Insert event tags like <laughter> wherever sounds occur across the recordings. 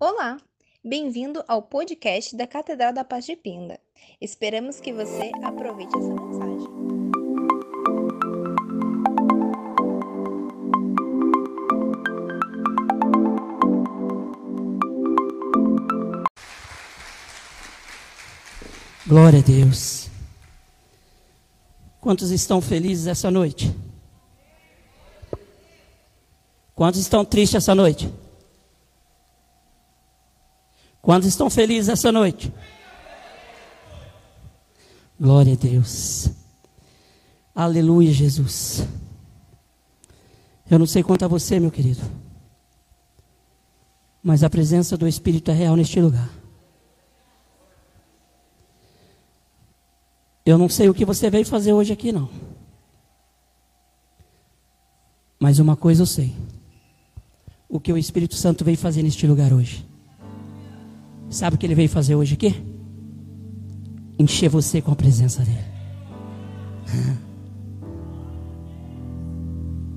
Olá, bem-vindo ao podcast da Catedral da Paz de Pinda. Esperamos que você aproveite essa mensagem. Glória a Deus. Quantos estão felizes essa noite? Quantos estão tristes essa noite? Quantos estão felizes essa noite? Glória a Deus. Aleluia, Jesus. Eu não sei quanto a você, meu querido, mas a presença do Espírito é real neste lugar. Eu não sei o que você veio fazer hoje aqui, não. Mas uma coisa eu sei: o que o Espírito Santo veio fazer neste lugar hoje. Sabe o que ele veio fazer hoje aqui? Encher você com a presença dele.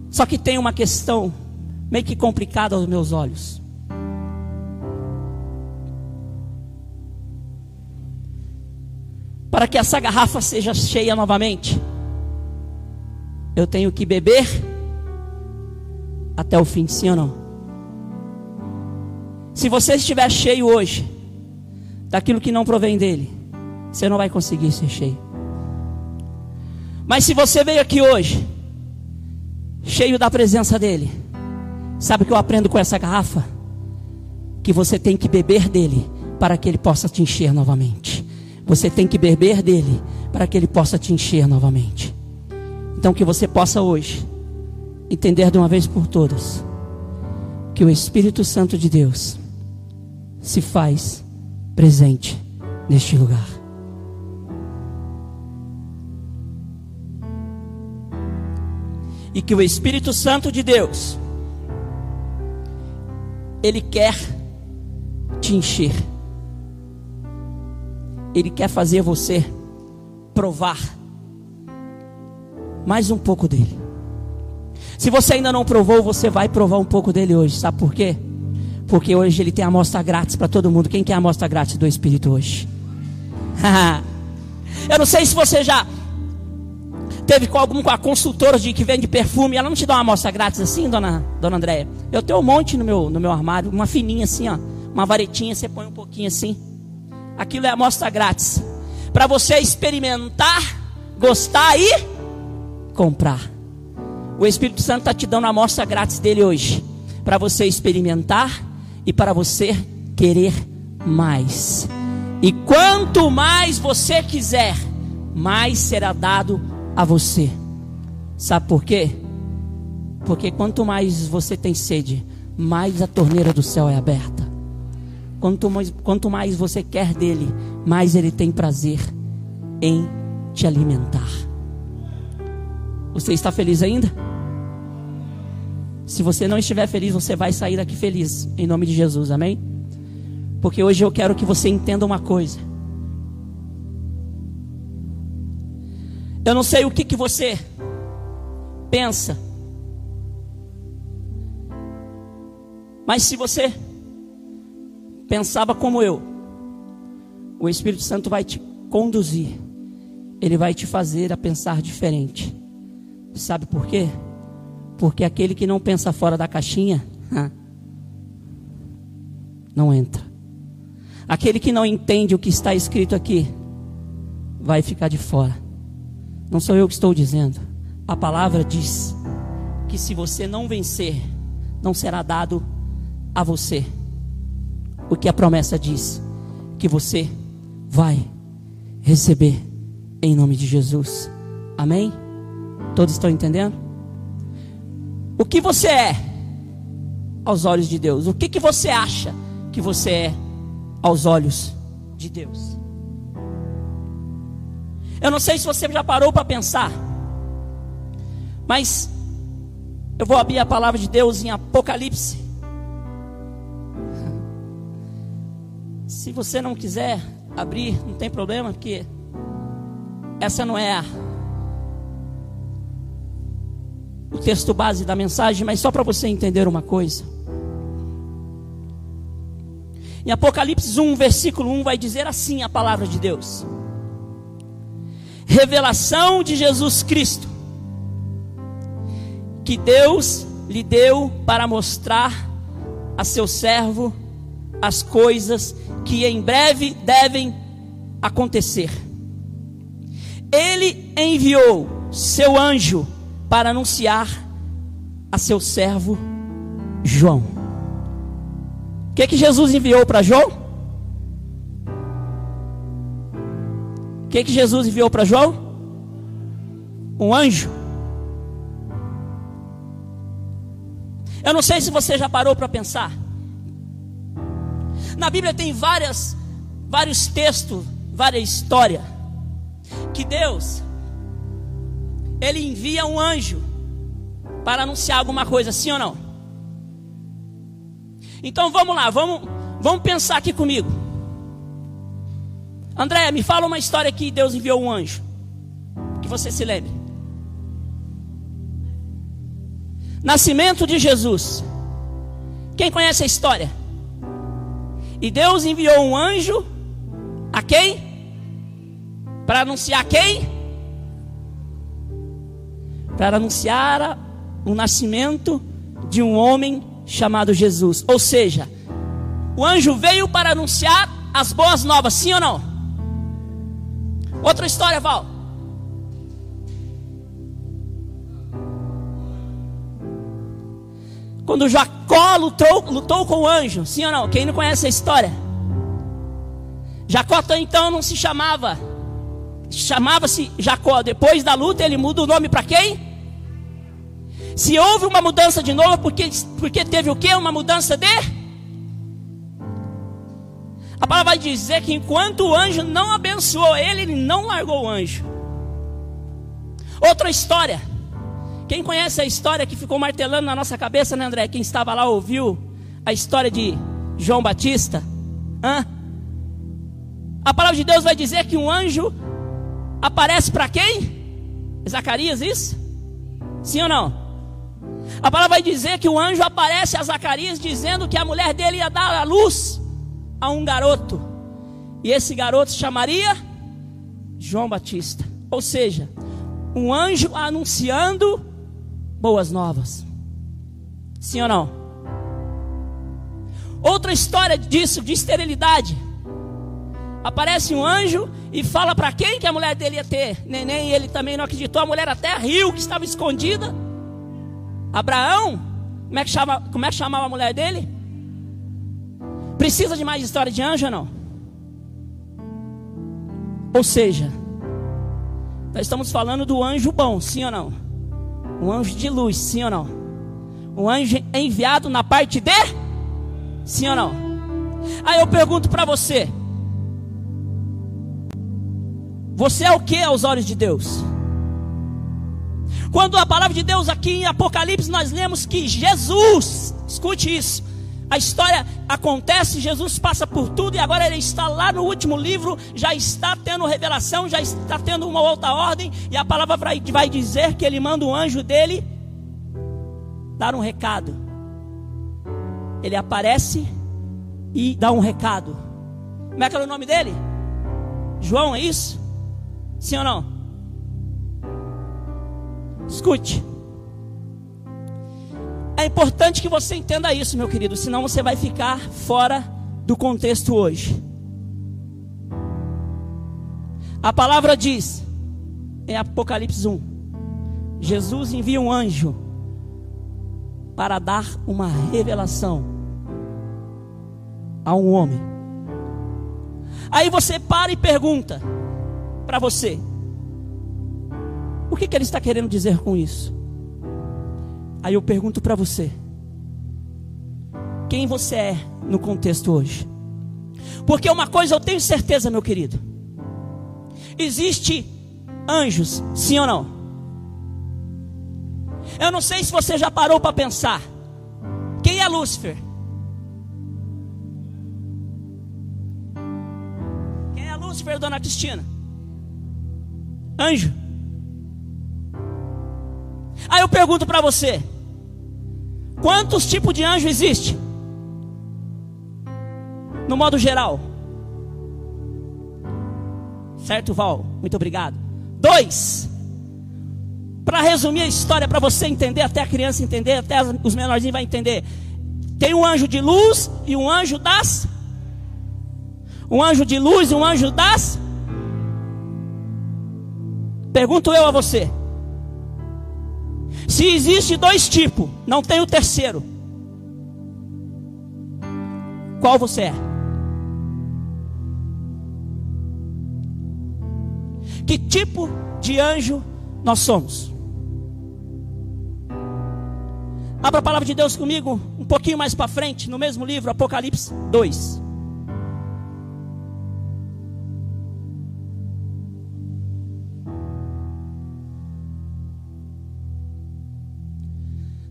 Só que tem uma questão meio que complicada aos meus olhos. Para que essa garrafa seja cheia novamente, eu tenho que beber até o fim, sim ou não? Se você estiver cheio hoje, daquilo que não provém dele, você não vai conseguir ser cheio. Mas se você veio aqui hoje, cheio da presença dele, sabe o que eu aprendo com essa garrafa? Que você tem que beber dele para que ele possa te encher novamente. Você tem que beber dele para que ele possa te encher novamente. Então que você possa hoje entender de uma vez por todas que o Espírito Santo de Deus se faz presente neste lugar. E que o Espírito Santo de Deus, Ele quer te encher, Ele quer fazer você provar mais um pouco dele. Se você ainda não provou, você vai provar um pouco dele hoje, sabe por quê? Porque hoje ele tem amostra grátis para todo mundo. Quem quer amostra grátis do Espírito hoje? <laughs> Eu não sei se você já teve com algum com a consultora de que vende perfume, ela não te dá uma amostra grátis assim, dona, dona Andréia? Eu tenho um monte no meu, no meu armário, uma fininha assim, ó, uma varetinha, você põe um pouquinho assim. Aquilo é amostra grátis. Para você experimentar, gostar e comprar. O Espírito Santo está te dando a amostra grátis dele hoje. Para você experimentar e para você querer mais. E quanto mais você quiser, mais será dado a você. Sabe por quê? Porque quanto mais você tem sede, mais a torneira do céu é aberta. Quanto mais, quanto mais você quer dele, mais ele tem prazer em te alimentar. Você está feliz ainda? Se você não estiver feliz, você vai sair daqui feliz, em nome de Jesus, amém? Porque hoje eu quero que você entenda uma coisa. Eu não sei o que, que você pensa, mas se você pensava como eu, o Espírito Santo vai te conduzir, ele vai te fazer a pensar diferente. Sabe por quê? Porque aquele que não pensa fora da caixinha, não entra. Aquele que não entende o que está escrito aqui, vai ficar de fora. Não sou eu que estou dizendo. A palavra diz que se você não vencer, não será dado a você. O que a promessa diz que você vai receber em nome de Jesus. Amém? Todos estão entendendo? O que você é aos olhos de Deus? O que, que você acha que você é aos olhos de Deus? Eu não sei se você já parou para pensar, mas eu vou abrir a palavra de Deus em Apocalipse. Se você não quiser abrir, não tem problema, porque essa não é a o texto base da mensagem, mas só para você entender uma coisa. Em Apocalipse 1, versículo 1, vai dizer assim a palavra de Deus: Revelação de Jesus Cristo, que Deus lhe deu para mostrar a seu servo as coisas que em breve devem acontecer. Ele enviou seu anjo para anunciar a seu servo João. O que, que Jesus enviou para João? O que, que Jesus enviou para João? Um anjo. Eu não sei se você já parou para pensar. Na Bíblia tem várias, vários textos, várias histórias que Deus ele envia um anjo para anunciar alguma coisa, sim ou não? Então vamos lá, vamos, vamos pensar aqui comigo. André, me fala uma história que Deus enviou um anjo. Que você se lembre. Nascimento de Jesus. Quem conhece a história? E Deus enviou um anjo a quem? Para anunciar quem? Para anunciar o nascimento de um homem chamado Jesus. Ou seja, o anjo veio para anunciar as boas novas, sim ou não? Outra história, Val. Quando Jacó lutou, lutou com o anjo, sim ou não? Quem não conhece a história? Jacó então não se chamava, chamava-se Jacó. Depois da luta ele muda o nome para quem? Se houve uma mudança de novo, porque, porque teve o que? Uma mudança de? A palavra vai dizer que enquanto o anjo não abençoou ele, ele não largou o anjo. Outra história. Quem conhece a história que ficou martelando na nossa cabeça, né, André? Quem estava lá ouviu a história de João Batista? Hã? A palavra de Deus vai dizer que um anjo aparece para quem? Zacarias, isso? Sim ou não? A palavra vai dizer que o anjo aparece a Zacarias dizendo que a mulher dele ia dar a luz a um garoto. E esse garoto se chamaria João Batista. Ou seja, um anjo anunciando boas novas. Sim ou não? Outra história disso, de esterilidade. Aparece um anjo e fala para quem que a mulher dele ia ter neném, e ele também não acreditou. A mulher até riu que estava escondida. Abraão, como é que, chama, como é que chamava a mulher dele? Precisa de mais história de anjo ou não? Ou seja, nós estamos falando do anjo bom, sim ou não? Um anjo de luz, sim ou não? Um anjo enviado na parte de? Sim ou não? Aí eu pergunto para você: Você é o que aos olhos de Deus? Quando a palavra de Deus aqui em Apocalipse nós lemos que Jesus, escute isso, a história acontece, Jesus passa por tudo e agora ele está lá no último livro, já está tendo revelação, já está tendo uma outra ordem, e a palavra vai, dizer que ele manda um anjo dele dar um recado. Ele aparece e dá um recado. Como é que era o nome dele? João, é isso? Sim ou não? Escute. É importante que você entenda isso, meu querido, senão você vai ficar fora do contexto hoje. A palavra diz, em Apocalipse 1, Jesus envia um anjo para dar uma revelação a um homem. Aí você para e pergunta para você: o que, que ele está querendo dizer com isso? Aí eu pergunto para você: quem você é no contexto hoje? Porque uma coisa eu tenho certeza, meu querido: existe anjos, sim ou não? Eu não sei se você já parou para pensar. Quem é Lúcifer? Quem é Lúcifer, dona Cristina? Anjo. Aí eu pergunto para você: quantos tipos de anjo existe? no modo geral. Certo, Val? Muito obrigado. Dois. Para resumir a história, para você entender, até a criança entender, até os menorzinhos vão entender. Tem um anjo de luz e um anjo das. Um anjo de luz e um anjo das. Pergunto eu a você. Se existe dois tipos, não tem o terceiro. Qual você é? Que tipo de anjo nós somos? Abra a palavra de Deus comigo um pouquinho mais para frente, no mesmo livro, Apocalipse 2.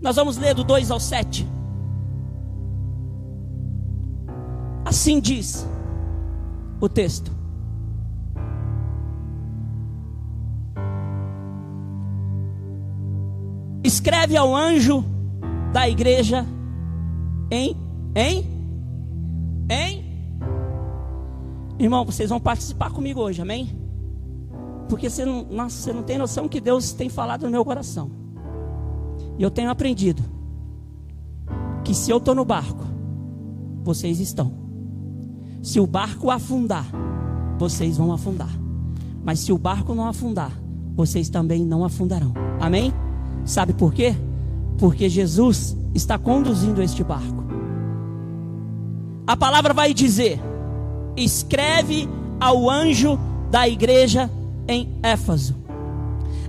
Nós vamos ler do 2 ao 7. Assim diz o texto. Escreve ao anjo da igreja em em em Irmão, vocês vão participar comigo hoje, amém? Porque você não, nossa, você não tem noção que Deus tem falado no meu coração. E eu tenho aprendido que se eu estou no barco, vocês estão. Se o barco afundar, vocês vão afundar. Mas se o barco não afundar, vocês também não afundarão. Amém? Sabe por quê? Porque Jesus está conduzindo este barco. A palavra vai dizer: escreve ao anjo da igreja em Éfaso.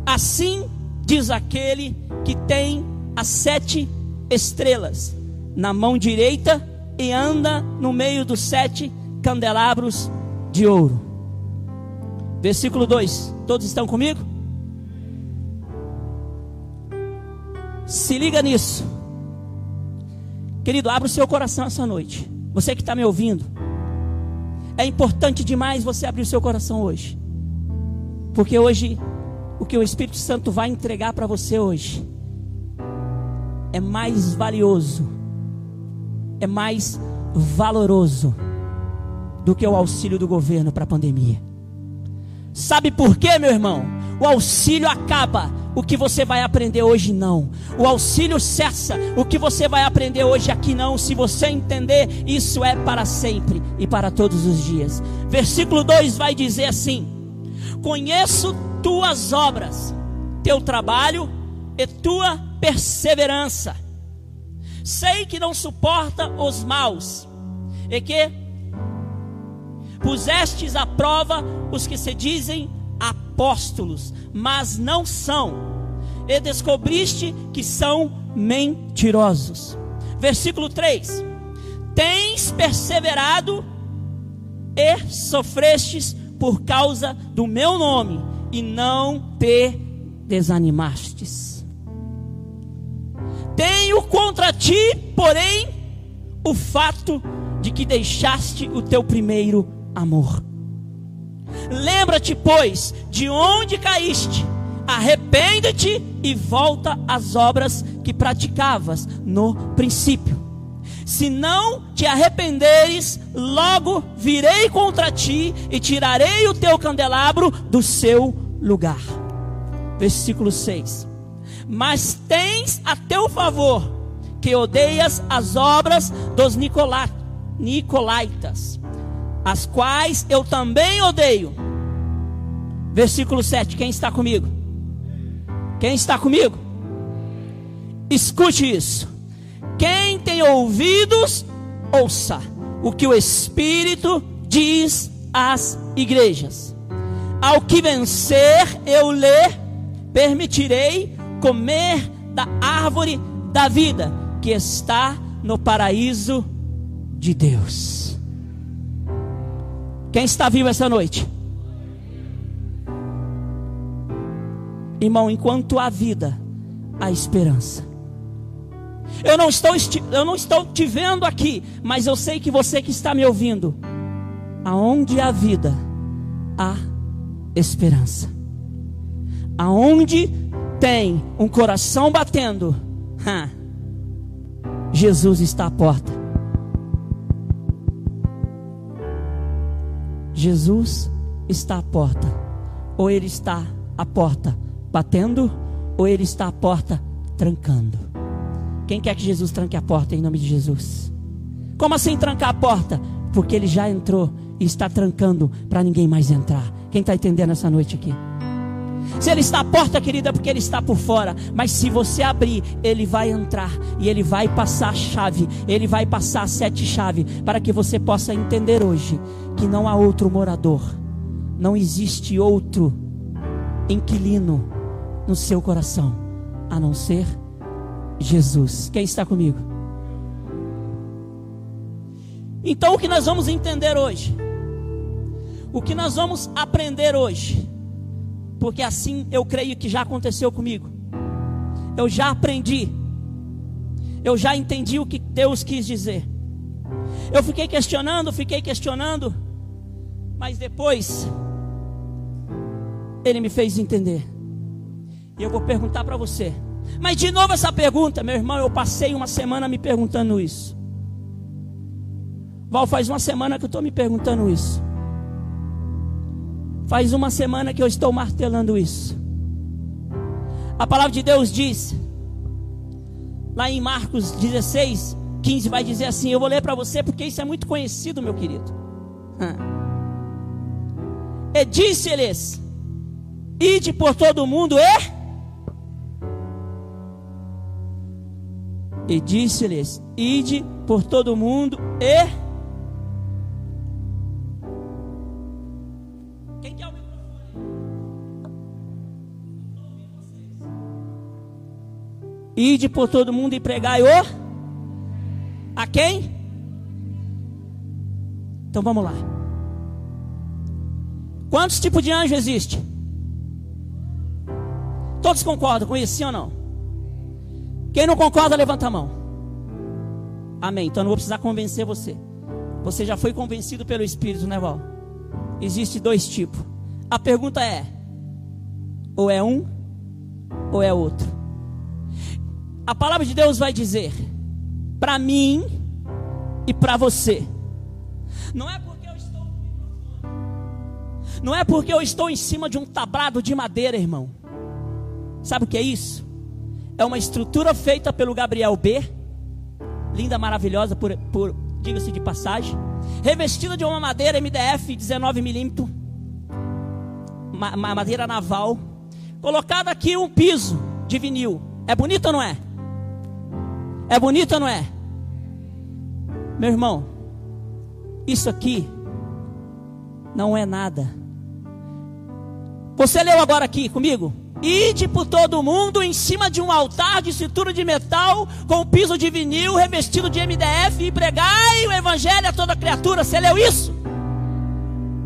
Assim diz aquele que tem as sete estrelas na mão direita e anda no meio dos sete candelabros de ouro. Versículo 2: Todos estão comigo? Se liga nisso. Querido, abra o seu coração essa noite. Você que está me ouvindo. É importante demais você abrir o seu coração hoje. Porque hoje, o que o Espírito Santo vai entregar para você hoje é mais valioso, é mais valoroso do que o auxílio do governo para a pandemia. Sabe por quê, meu irmão? O auxílio acaba o que você vai aprender hoje não. O auxílio cessa, o que você vai aprender hoje aqui não. Se você entender, isso é para sempre e para todos os dias. Versículo 2 vai dizer assim: Conheço tuas obras, teu trabalho e tua perseverança. Sei que não suporta os maus e que pusestes à prova os que se dizem apóstolos, mas não são, e descobriste que são mentirosos. Versículo 3: Tens perseverado e sofrestes por causa do meu nome, e não te desanimastes. Tenho contra ti, porém, o fato de que deixaste o teu primeiro amor. Lembra-te, pois, de onde caíste, arrepende-te e volta às obras que praticavas no princípio. Se não te arrependeres, logo virei contra ti e tirarei o teu candelabro do seu lugar. Versículo 6. Mas tens a teu favor que odeias as obras dos Nicolaitas as quais eu também odeio. Versículo 7. Quem está comigo? Quem está comigo? Escute isso. Quem tem ouvidos, ouça o que o Espírito diz às igrejas. Ao que vencer, eu lhe permitirei comer da árvore da vida que está no paraíso de Deus. Quem está vivo essa noite? Irmão, enquanto há vida, há esperança. Eu não estou eu não estou te vendo aqui, mas eu sei que você que está me ouvindo, aonde há vida, há esperança. Aonde tem um coração batendo, Jesus está à porta. Jesus está à porta. Ou ele está à porta batendo, ou ele está à porta trancando. Quem quer que Jesus tranque a porta em nome de Jesus? Como assim trancar a porta? Porque ele já entrou e está trancando para ninguém mais entrar. Quem está entendendo essa noite aqui? Se ele está à porta, querida, é porque ele está por fora. Mas se você abrir, ele vai entrar e ele vai passar a chave, ele vai passar a sete chaves para que você possa entender hoje que não há outro morador, não existe outro inquilino no seu coração a não ser Jesus. Quem está comigo? Então, o que nós vamos entender hoje? O que nós vamos aprender hoje? porque assim eu creio que já aconteceu comigo. Eu já aprendi. Eu já entendi o que Deus quis dizer. Eu fiquei questionando, fiquei questionando, mas depois ele me fez entender. E eu vou perguntar para você. Mas de novo essa pergunta, meu irmão, eu passei uma semana me perguntando isso. Val, faz uma semana que eu estou me perguntando isso. Faz uma semana que eu estou martelando isso. A palavra de Deus diz, lá em Marcos 16, 15, vai dizer assim: Eu vou ler para você porque isso é muito conhecido, meu querido. E disse-lhes: Ide por todo o mundo e. E disse-lhes: Ide por todo o mundo e Ide por todo mundo e pregai o. A quem? Então vamos lá. Quantos tipos de anjo existe? Todos concordam com isso, sim ou não? Quem não concorda, levanta a mão. Amém. Então não vou precisar convencer você. Você já foi convencido pelo Espírito, né, Val? Existe dois tipos. A pergunta é: ou é um, ou é outro? A palavra de Deus vai dizer para mim e para você. Não é porque eu estou Não é porque eu estou em cima de um tablado de madeira, irmão. Sabe o que é isso? É uma estrutura feita pelo Gabriel B. Linda, maravilhosa, por, por diga-se de passagem. Revestida de uma madeira MDF 19 milímetros, madeira naval. Colocado aqui um piso de vinil. É bonito ou não é? É bonito ou não é? Meu irmão, isso aqui não é nada. Você leu agora aqui comigo? Ide por todo mundo em cima de um altar de cintura de metal, com piso de vinil, revestido de MDF, e pregai o evangelho a toda criatura. Você leu isso?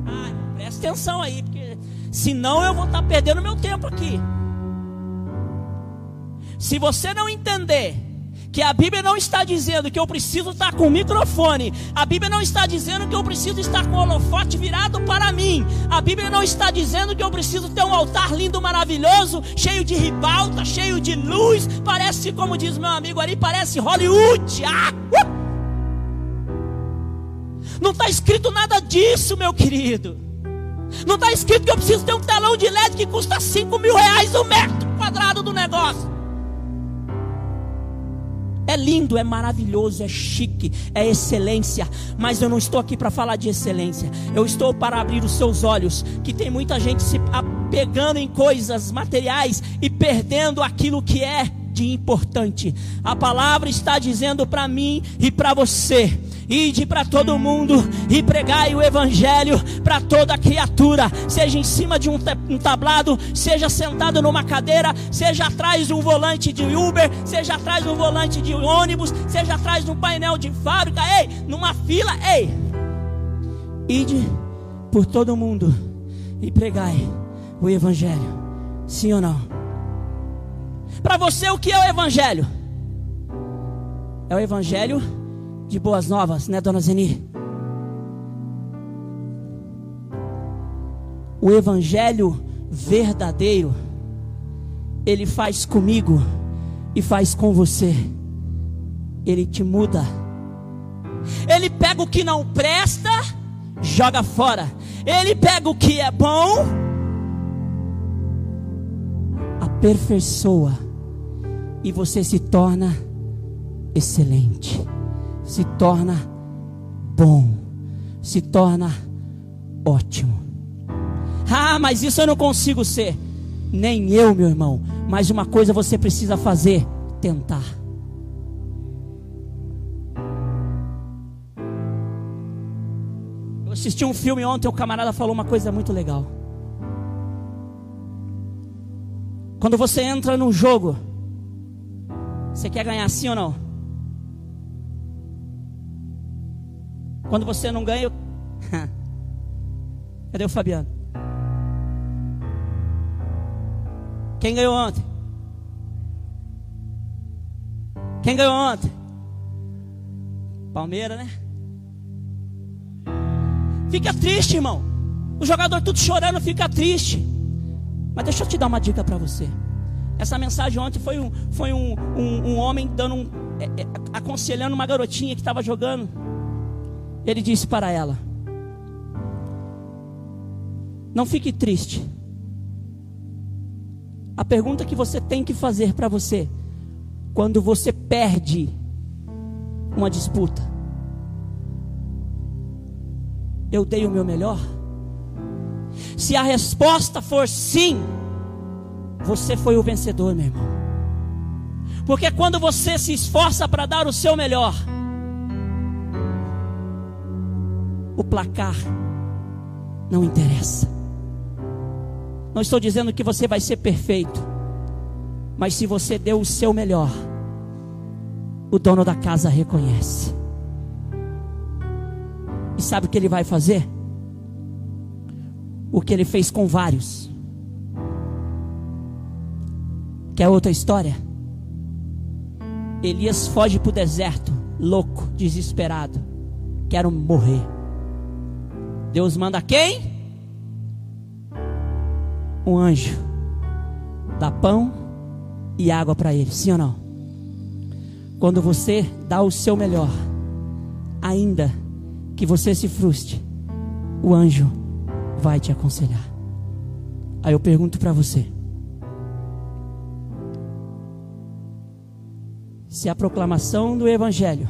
Ah, presta atenção aí, porque senão eu vou estar perdendo meu tempo aqui. Se você não entender que a Bíblia não está dizendo que eu preciso estar com o microfone, a Bíblia não está dizendo que eu preciso estar com o holofote virado para mim, a Bíblia não está dizendo que eu preciso ter um altar lindo, maravilhoso, cheio de ribalta, cheio de luz, parece, como diz meu amigo ali, parece Hollywood. Ah, uh! Não está escrito nada disso, meu querido. Não está escrito que eu preciso ter um telão de LED que custa 5 mil reais o metro quadrado do negócio. É lindo, é maravilhoso, é chique, é excelência. Mas eu não estou aqui para falar de excelência. Eu estou para abrir os seus olhos. Que tem muita gente se apegando em coisas materiais e perdendo aquilo que é de importante. A palavra está dizendo para mim e para você Ide para todo mundo e pregai o evangelho para toda criatura, seja em cima de um, tablado, seja sentado numa cadeira, seja atrás de um volante de Uber, seja atrás de um volante de ônibus, seja atrás de um painel de fábrica, ei, numa fila, ei. Ide por todo mundo e pregai o evangelho. Sim ou não? Para você o que é o evangelho? É o evangelho de boas novas, né, dona Zeni? O evangelho verdadeiro, ele faz comigo e faz com você. Ele te muda. Ele pega o que não presta, joga fora. Ele pega o que é bom, aperfeiçoa, e você se torna excelente, se torna bom, se torna ótimo. Ah, mas isso eu não consigo ser. Nem eu, meu irmão. Mas uma coisa você precisa fazer: tentar. Eu assisti um filme ontem, o camarada falou uma coisa muito legal. Quando você entra num jogo, você quer ganhar sim ou não? Quando você não ganha, <laughs> cadê o Fabiano? Quem ganhou ontem? Quem ganhou ontem? Palmeiras, né? Fica triste, irmão. O jogador tudo chorando, fica triste. Mas deixa eu te dar uma dica para você. Essa mensagem ontem foi um, foi um, um, um homem dando um, é, é, aconselhando uma garotinha que estava jogando. Ele disse para ela: Não fique triste. A pergunta que você tem que fazer para você, quando você perde uma disputa, eu dei o meu melhor? Se a resposta for sim, você foi o vencedor, meu irmão. Porque quando você se esforça para dar o seu melhor, o placar não interessa. Não estou dizendo que você vai ser perfeito, mas se você deu o seu melhor, o dono da casa reconhece. E sabe o que ele vai fazer? O que ele fez com vários. Quer outra história? Elias foge para o deserto, louco, desesperado. Quero morrer. Deus manda quem? Um anjo. Dá pão e água para ele, sim ou não? Quando você dá o seu melhor, ainda que você se frustre, o anjo vai te aconselhar. Aí eu pergunto para você: se a proclamação do Evangelho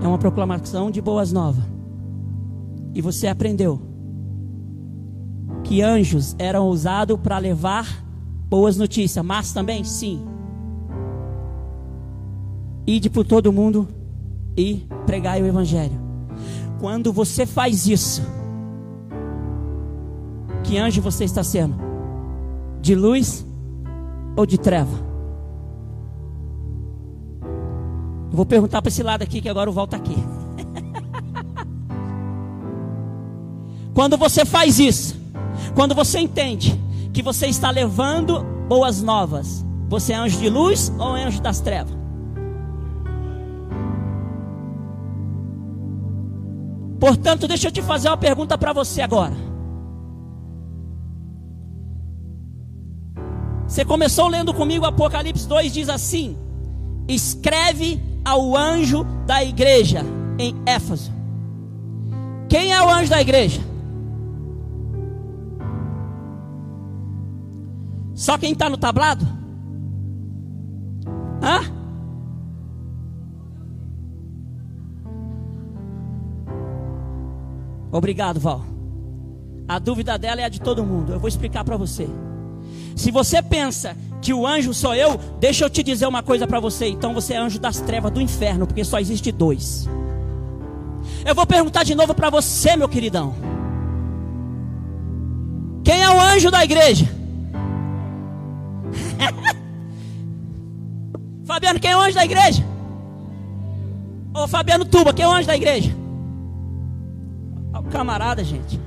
é uma proclamação de boas novas, e você aprendeu que anjos eram usados para levar boas notícias, mas também, sim, ide por todo mundo e pregai o Evangelho. Quando você faz isso, que anjo você está sendo? De luz ou de treva? Eu vou perguntar para esse lado aqui, que agora o volta aqui. <laughs> quando você faz isso, quando você entende que você está levando boas novas, você é anjo de luz ou é anjo das trevas? Portanto, deixa eu te fazer uma pergunta para você agora. Você começou lendo comigo Apocalipse 2, diz assim: Escreve ao anjo da igreja em Éfeso. Quem é o anjo da igreja? Só quem está no tablado? Hã? Obrigado, Val. A dúvida dela é a de todo mundo. Eu vou explicar para você. Se você pensa que o anjo sou eu, deixa eu te dizer uma coisa para você. Então você é anjo das trevas do inferno, porque só existe dois. Eu vou perguntar de novo para você, meu queridão. Quem é o anjo da igreja? <laughs> Fabiano, quem é o anjo da igreja? Ô Fabiano Tuba, quem é o anjo da igreja? camarada, gente.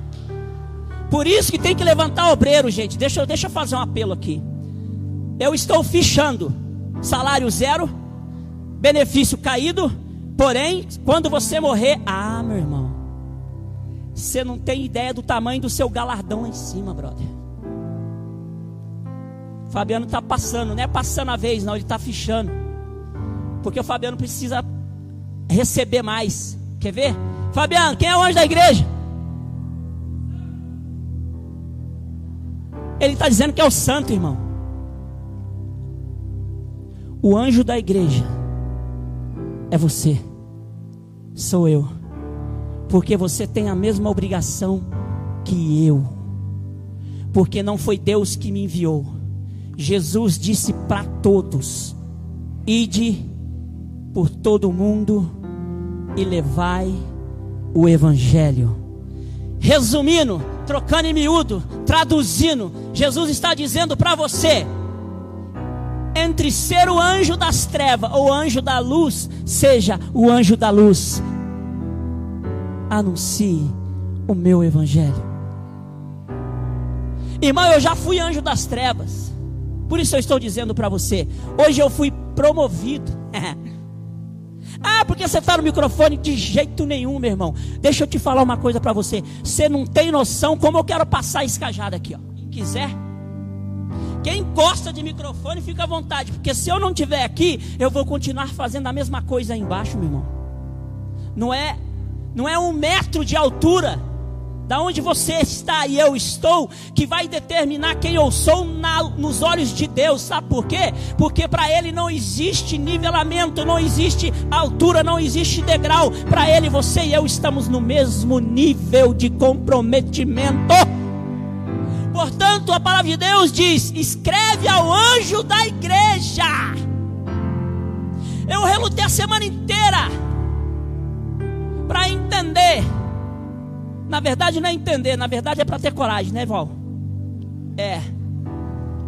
Por isso que tem que levantar obreiro, gente. Deixa, deixa eu fazer um apelo aqui eu estou fichando. Salário zero, benefício caído, porém, quando você morrer, ah, meu irmão, você não tem ideia do tamanho do seu galardão lá em cima, brother. Fabiano está passando, não é passando a vez, não, ele está fichando. Porque o Fabiano precisa receber mais. Quer ver? Fabiano, quem é o anjo da igreja? Ele está dizendo que é o santo, irmão. O anjo da igreja é você, sou eu, porque você tem a mesma obrigação que eu, porque não foi Deus que me enviou. Jesus disse para todos: ide por todo o mundo e levai o evangelho. Resumindo, trocando em miúdo, traduzindo, Jesus está dizendo para você: entre ser o anjo das trevas ou anjo da luz, seja o anjo da luz. Anuncie o meu evangelho. Irmão, eu já fui anjo das trevas. Por isso eu estou dizendo para você, hoje eu fui promovido. <laughs> ah, porque você está no microfone de jeito nenhum, meu irmão. Deixa eu te falar uma coisa para você. Você não tem noção como eu quero passar esse cajado aqui, ó. Quem quiser. Quem gosta de microfone, fica à vontade, porque se eu não estiver aqui, eu vou continuar fazendo a mesma coisa aí embaixo, meu irmão. Não é, não é um metro de altura da onde você está e eu estou, que vai determinar quem eu sou na, nos olhos de Deus, sabe por quê? Porque para Ele não existe nivelamento, não existe altura, não existe degrau. Para Ele, você e eu estamos no mesmo nível de comprometimento. Portanto, a palavra de Deus diz: escreve ao anjo da igreja. Eu relutei a semana inteira para entender na verdade não é entender, na verdade é para ter coragem, né, Val? É.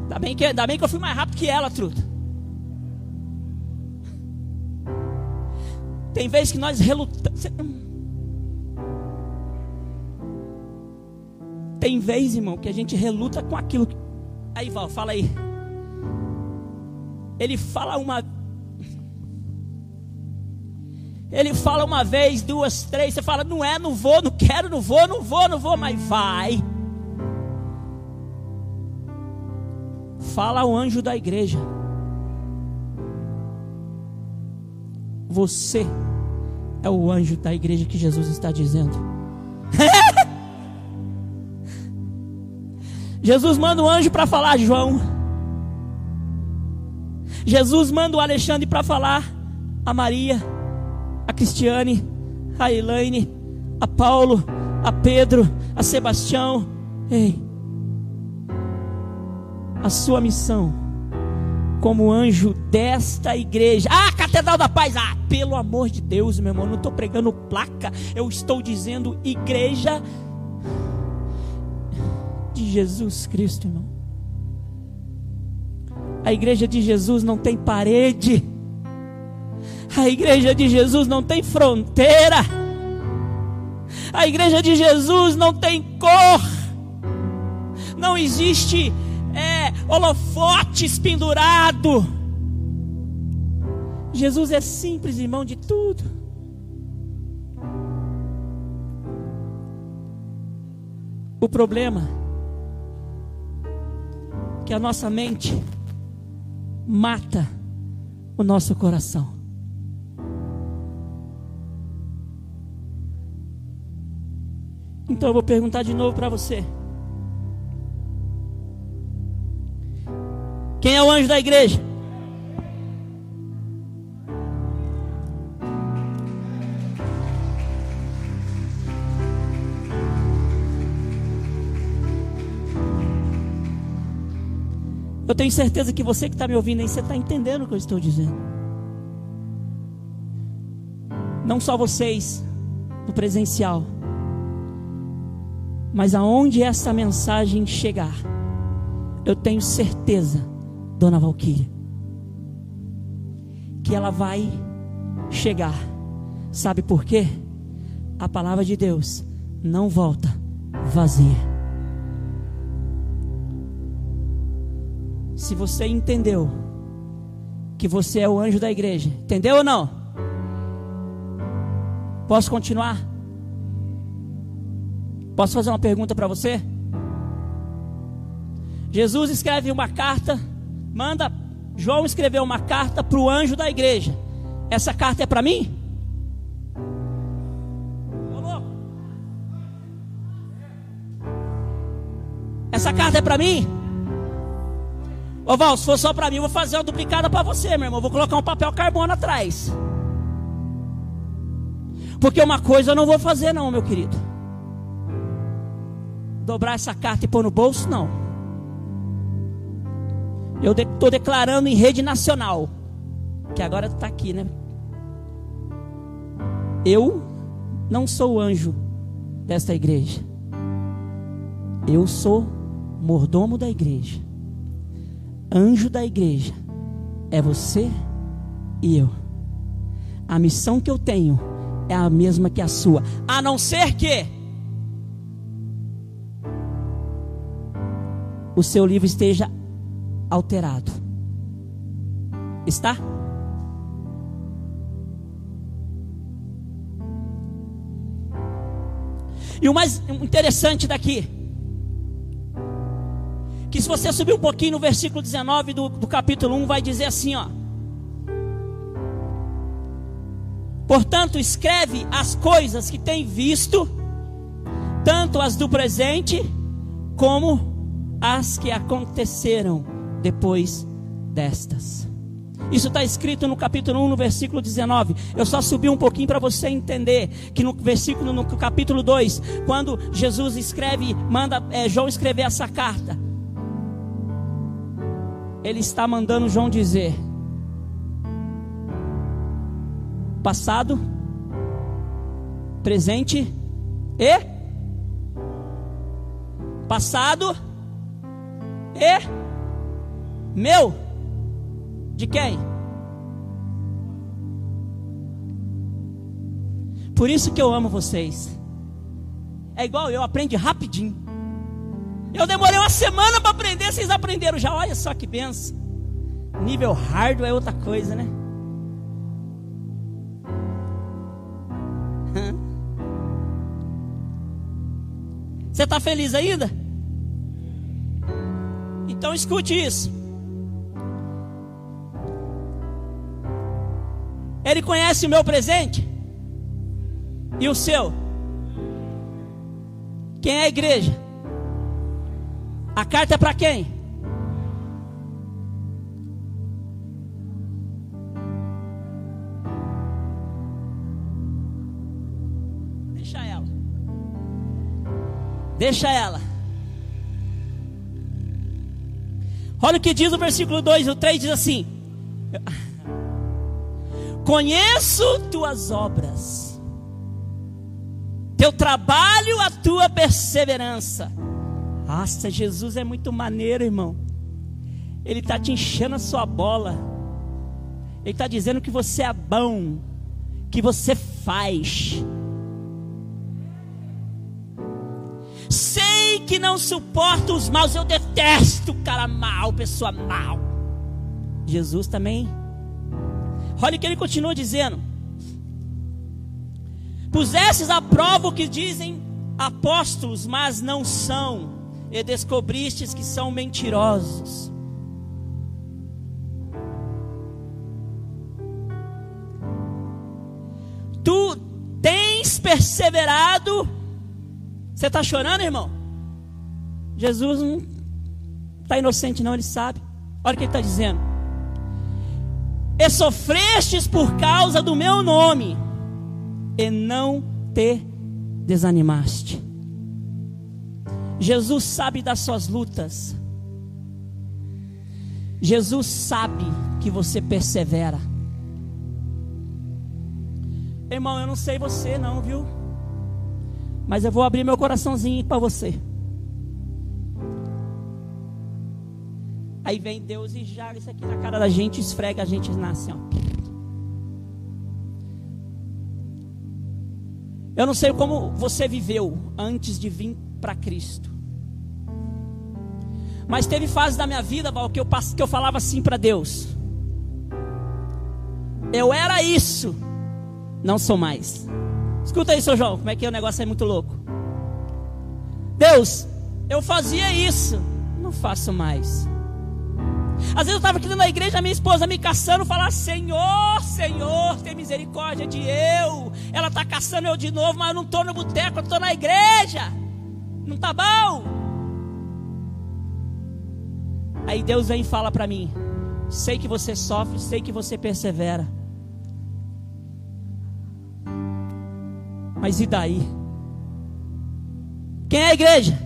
Ainda bem, que, ainda bem que eu fui mais rápido que ela, truta. Tem vezes que nós relutamos. Tem vezes, irmão, que a gente reluta com aquilo. Aí, Val, fala aí. Ele fala uma ele fala uma vez, duas, três, você fala, não é, não vou, não quero, não vou, não vou, não vou, mas vai. Fala ao anjo da igreja. Você é o anjo da igreja que Jesus está dizendo. <laughs> Jesus manda o anjo para falar, João. Jesus manda o Alexandre para falar a Maria a Cristiane, a Elaine, a Paulo, a Pedro, a Sebastião. Ei, a sua missão como anjo desta igreja. Ah, Catedral da Paz. Ah, pelo amor de Deus, meu irmão, não estou pregando placa, eu estou dizendo igreja de Jesus Cristo, irmão. A igreja de Jesus não tem parede. A igreja de Jesus não tem fronteira. A igreja de Jesus não tem cor. Não existe é, holofotes pendurado. Jesus é simples, irmão, de tudo. O problema que a nossa mente mata o nosso coração. Então eu vou perguntar de novo para você. Quem é o anjo da igreja? Tenho certeza que você que está me ouvindo aí, você está entendendo o que eu estou dizendo. Não só vocês, no presencial mas aonde essa mensagem chegar, eu tenho certeza, dona Valquíria, que ela vai chegar. Sabe por quê? A palavra de Deus não volta vazia. Se você entendeu que você é o anjo da igreja, entendeu ou não? Posso continuar? Posso fazer uma pergunta para você? Jesus escreve uma carta, manda João escrever uma carta para o anjo da igreja. Essa carta é para mim? Essa carta é para mim? Ô Val, se for só para mim, eu vou fazer uma duplicada para você, meu irmão. vou colocar um papel carbono atrás. Porque uma coisa eu não vou fazer, não, meu querido. Dobrar essa carta e pôr no bolso, não. Eu estou de, declarando em rede nacional. Que agora está aqui, né? Eu não sou anjo desta igreja. Eu sou mordomo da igreja. Anjo da igreja é você e eu. A missão que eu tenho é a mesma que a sua, a não ser que o seu livro esteja alterado. Está? E o mais interessante daqui, se você subir um pouquinho no versículo 19 do, do capítulo 1, vai dizer assim: ó. Portanto, escreve as coisas que tem visto, tanto as do presente, como as que aconteceram depois destas. Isso está escrito no capítulo 1, no versículo 19. Eu só subi um pouquinho para você entender que no versículo, no capítulo 2, quando Jesus escreve, manda é, João escrever essa carta, ele está mandando João dizer: passado, presente e passado e meu de quem? Por isso que eu amo vocês. É igual eu, aprendi rapidinho. Eu demorei uma semana para aprender, vocês aprenderam já. Olha só que benção. Nível hardware é outra coisa, né? Você está feliz ainda? Então escute isso. Ele conhece o meu presente e o seu. Quem é a igreja? A carta é para quem? Deixa ela. Deixa ela. Olha o que diz o versículo 2, o 3 diz assim: Conheço tuas obras, teu trabalho, a tua perseverança. Nossa, Jesus é muito maneiro, irmão. Ele está te enchendo a sua bola. Ele está dizendo que você é bom, que você faz. Sei que não suporto os maus, eu detesto cara mal, pessoa mal. Jesus também Olha o que ele continua dizendo: Pusestes a prova o que dizem apóstolos, mas não são, e descobristes que são mentirosos. Tu tens perseverado. Você está chorando, irmão? Jesus não está inocente, não, ele sabe. Olha o que ele está dizendo e sofrestes por causa do meu nome, e não te desanimaste. Jesus sabe das suas lutas. Jesus sabe que você persevera. Irmão, eu não sei você não, viu? Mas eu vou abrir meu coraçãozinho para você. Aí vem Deus e joga isso aqui na cara da gente, esfrega a gente nasce, ó. Eu não sei como você viveu antes de vir para Cristo. Mas teve fase da minha vida, Val, que eu, que eu falava assim para Deus. Eu era isso, não sou mais. Escuta aí, seu João, como é que é o negócio é muito louco. Deus, eu fazia isso, não faço mais. Às vezes eu estava aqui na igreja, minha esposa me caçando, falar: Senhor, Senhor, tem misericórdia de eu. Ela está caçando eu de novo, mas eu não estou no boteco, eu estou na igreja. Não está bom? Aí Deus vem e fala para mim: Sei que você sofre, sei que você persevera. Mas e daí? Quem é a igreja?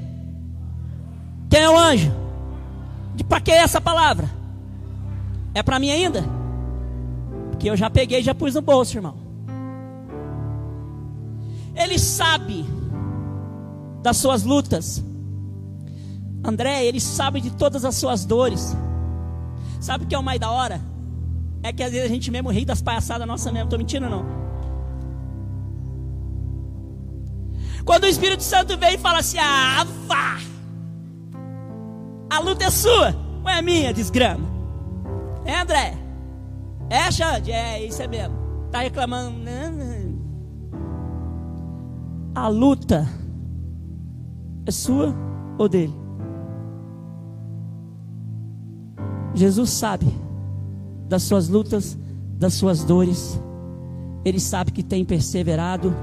Quem é o anjo? De para que essa palavra? É para mim ainda? Porque eu já peguei e já pus no bolso, irmão. Ele sabe das suas lutas. André, ele sabe de todas as suas dores. Sabe o que é o mais da hora? É que às vezes a gente mesmo ri das palhaçadas nossa mesmo. Tô mentindo não? Quando o Espírito Santo vem e fala assim: Ah, vá! A luta é sua, não é minha, desgrama. É, André? É, Xande? É, isso é mesmo. Tá reclamando. A luta é sua ou dele? Jesus sabe das suas lutas, das suas dores. Ele sabe que tem perseverado.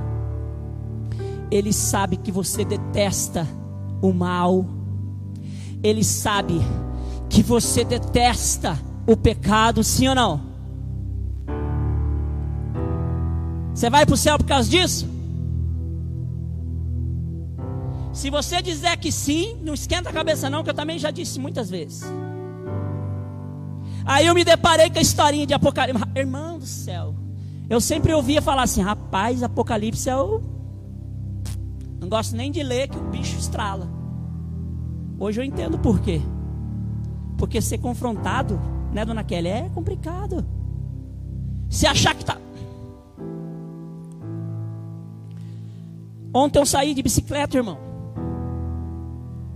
Ele sabe que você detesta o mal. Ele sabe que você detesta o pecado, sim ou não? Você vai para o céu por causa disso? Se você dizer que sim, não esquenta a cabeça não, que eu também já disse muitas vezes. Aí eu me deparei com a historinha de Apocalipse. Irmão do céu. Eu sempre ouvia falar assim, rapaz, Apocalipse é o. Não gosto nem de ler que o bicho estrala. Hoje eu entendo por quê. Porque ser confrontado, né, dona Kelly, é complicado. Se achar que tá. Ontem eu saí de bicicleta, irmão.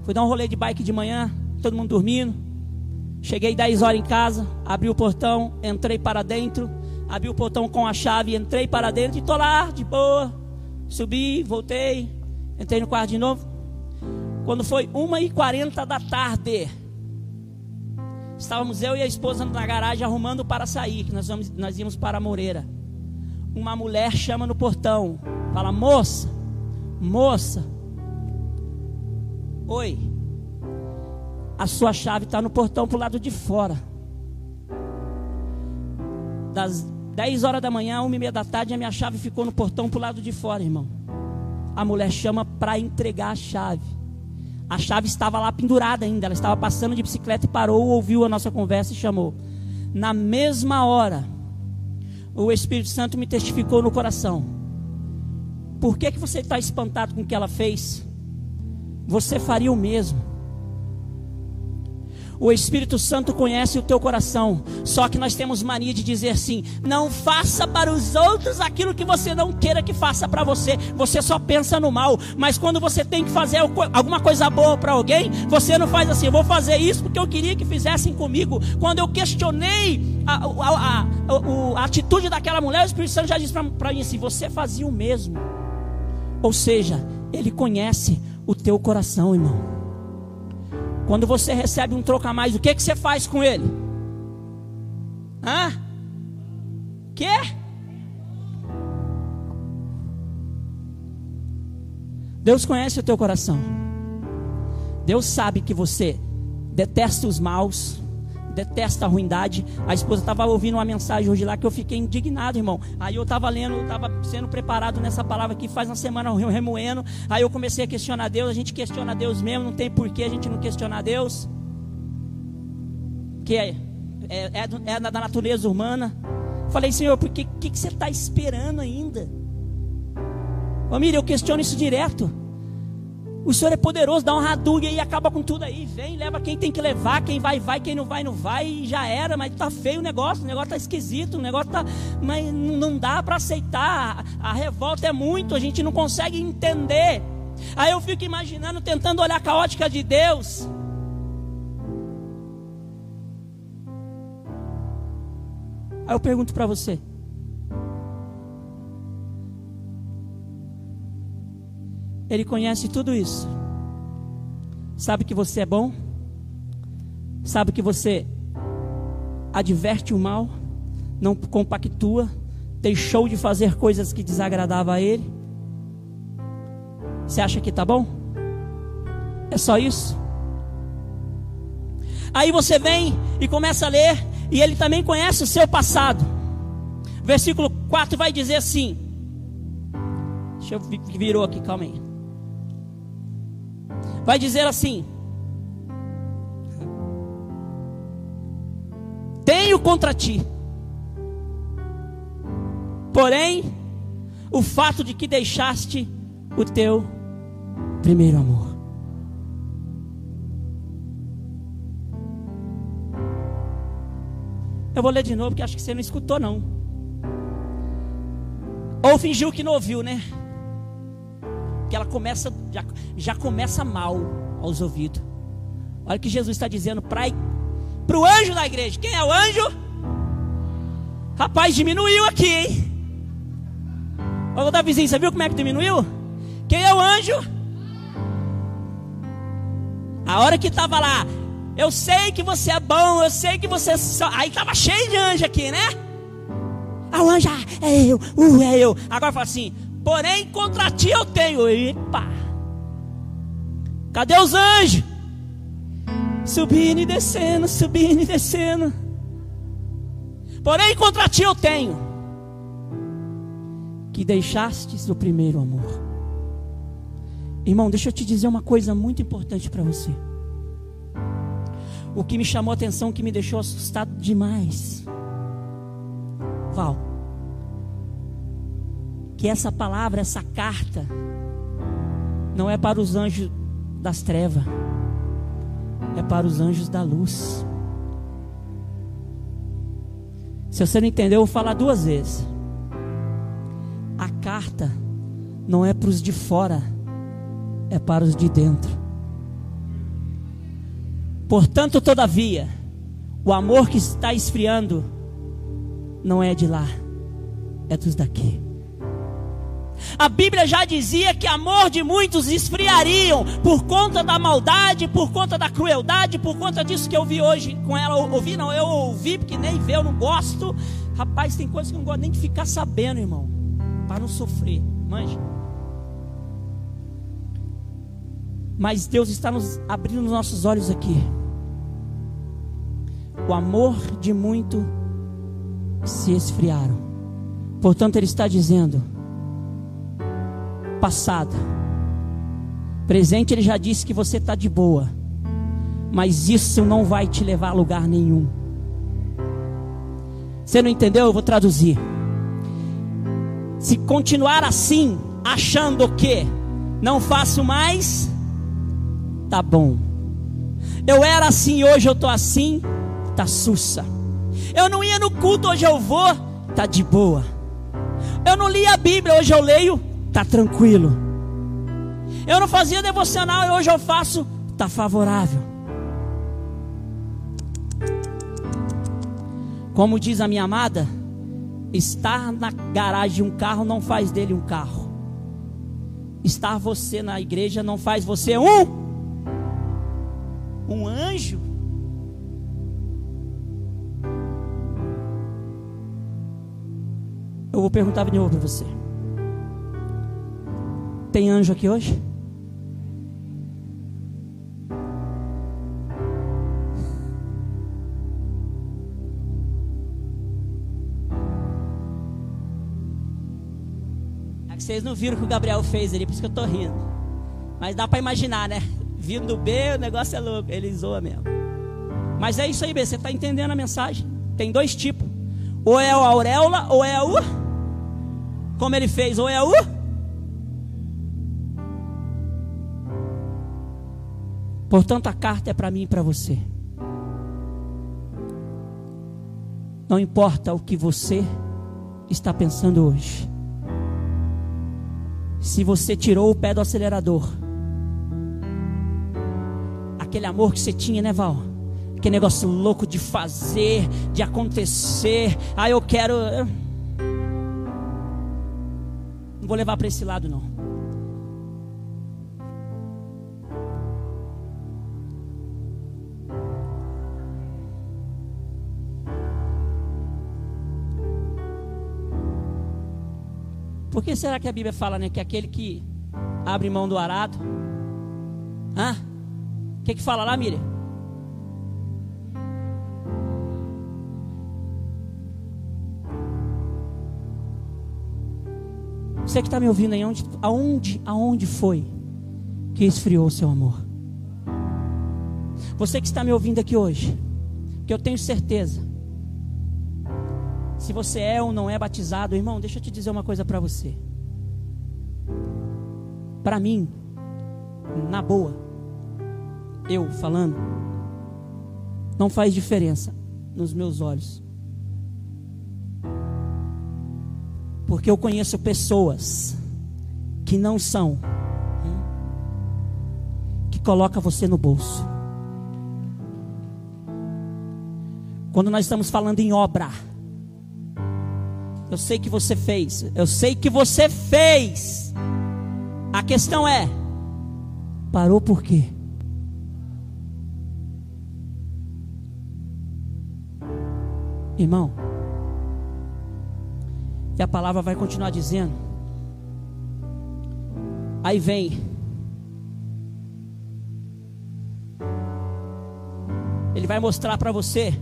Fui dar um rolê de bike de manhã, todo mundo dormindo. Cheguei 10 horas em casa, abri o portão, entrei para dentro, abri o portão com a chave, entrei para dentro e tô lá de boa. Subi, voltei, entrei no quarto de novo. Quando foi 1h40 da tarde, estávamos eu e a esposa na garagem arrumando para sair, que nós, vamos, nós íamos para Moreira. Uma mulher chama no portão, fala: Moça, moça, oi a sua chave está no portão para o lado de fora. Das 10 horas da manhã, 1 e meia da tarde, a minha chave ficou no portão para o lado de fora, irmão. A mulher chama para entregar a chave. A chave estava lá pendurada ainda. Ela estava passando de bicicleta e parou, ouviu a nossa conversa e chamou. Na mesma hora, o Espírito Santo me testificou no coração. Por que, que você está espantado com o que ela fez? Você faria o mesmo. O Espírito Santo conhece o teu coração. Só que nós temos mania de dizer assim: não faça para os outros aquilo que você não queira que faça para você. Você só pensa no mal. Mas quando você tem que fazer alguma coisa boa para alguém, você não faz assim: vou fazer isso porque eu queria que fizessem comigo. Quando eu questionei a, a, a, a atitude daquela mulher, o Espírito Santo já disse para mim assim: você fazia o mesmo. Ou seja, ele conhece o teu coração, irmão. Quando você recebe um troco a mais, o que, que você faz com ele? Hã? Que? Deus conhece o teu coração. Deus sabe que você detesta os maus, detesta a ruindade. A esposa estava ouvindo uma mensagem hoje lá que eu fiquei indignado, irmão. Aí eu estava lendo, estava sendo preparado nessa palavra que faz uma semana eu remoendo. Aí eu comecei a questionar Deus. A gente questiona Deus mesmo, não tem porquê a gente não questionar Deus. Que é, é, é, é da natureza humana. Falei, Senhor, por que, que, que você está esperando ainda? Família, eu questiono isso direto. O Senhor é poderoso, dá um radug e acaba com tudo aí. Vem, leva quem tem que levar, quem vai, vai, quem não vai, não vai, e já era, mas tá feio o negócio, o negócio tá esquisito, o negócio tá. Mas não dá para aceitar. A revolta é muito, a gente não consegue entender. Aí eu fico imaginando, tentando olhar a caótica de Deus. Aí eu pergunto para você: Ele conhece tudo isso. Sabe que você é bom? Sabe que você adverte o mal, não compactua, deixou de fazer coisas que desagradavam a ele? Você acha que está bom? É só isso? Aí você vem e começa a ler, e ele também conhece o seu passado. Versículo 4 vai dizer assim: Deixa eu virou aqui, calma aí. Vai dizer assim: Tenho contra ti, porém, o fato de que deixaste o teu primeiro amor. Eu vou ler de novo porque acho que você não escutou não. Ou fingiu que não ouviu, né? Que ela começa já, já começa mal aos ouvidos. Olha o que Jesus está dizendo para o anjo da igreja. Quem é o anjo? Rapaz, diminuiu aqui, hein? Ô Davizinho, você viu como é que diminuiu? Quem é o anjo? A hora que estava lá, eu sei que você é bom, eu sei que você. Só... Aí estava cheio de anjo aqui, né? Ah, o anjo, ah, é eu, uh, é eu. Agora fala assim: porém contra ti eu tenho. Epa! Cadê os anjos? Subindo e descendo, subindo e descendo. Porém contra ti eu tenho. Que deixastes o primeiro amor. Irmão, deixa eu te dizer uma coisa muito importante para você. O que me chamou a atenção, que me deixou assustado demais. Val, que essa palavra, essa carta, não é para os anjos das trevas, é para os anjos da luz. Se você não entendeu, eu vou falar duas vezes. A carta não é para os de fora, é para os de dentro. Portanto, todavia, o amor que está esfriando não é de lá, é dos daqui. A Bíblia já dizia que amor de muitos esfriariam por conta da maldade, por conta da crueldade, por conta disso que eu vi hoje com ela. Ouvi, não, eu ouvi porque nem vê, eu não gosto. Rapaz, tem coisas que eu não gosto nem de ficar sabendo, irmão, para não sofrer. Manja. Mas Deus está nos abrindo os nossos olhos aqui o amor de muito se esfriaram. Portanto, ele está dizendo: passado, presente, ele já disse que você está de boa, mas isso não vai te levar a lugar nenhum. Você não entendeu? Eu vou traduzir. Se continuar assim, achando que não faço mais, tá bom. Eu era assim, hoje eu estou assim, tá sussa. Eu não ia no culto, hoje eu vou, tá de boa. Eu não li a Bíblia, hoje eu leio, tá tranquilo. Eu não fazia devocional e hoje eu faço, tá favorável. Como diz a minha amada, estar na garagem de um carro não faz dele um carro. Estar você na igreja não faz você um um anjo. Eu vou perguntar de novo para você. Tem anjo aqui hoje? É que vocês não viram o que o Gabriel fez ali, por isso que eu tô rindo. Mas dá para imaginar, né? Vindo do B, o negócio é louco. Ele zoa mesmo. Mas é isso aí, B. Você está entendendo a mensagem? Tem dois tipos. Ou é a auréola, ou é o como ele fez, ou é o. Portanto, a carta é para mim e para você. Não importa o que você está pensando hoje. Se você tirou o pé do acelerador, aquele amor que você tinha, né, Val? Aquele negócio louco de fazer, de acontecer. Ah, eu quero vou levar para esse lado, não. Por que será que a Bíblia fala né, que aquele que abre mão do arado? Hã? O que, que fala lá, Miriam? Você que está me ouvindo aí, aonde, aonde, aonde foi que esfriou o seu amor? Você que está me ouvindo aqui hoje, que eu tenho certeza se você é ou não é batizado, irmão, deixa eu te dizer uma coisa para você. Para mim, na boa, eu falando, não faz diferença nos meus olhos. Porque eu conheço pessoas que não são, que coloca você no bolso. Quando nós estamos falando em obra, eu sei que você fez, eu sei que você fez. A questão é, parou por quê? Irmão, e a palavra vai continuar dizendo. Aí vem. Ele vai mostrar para você.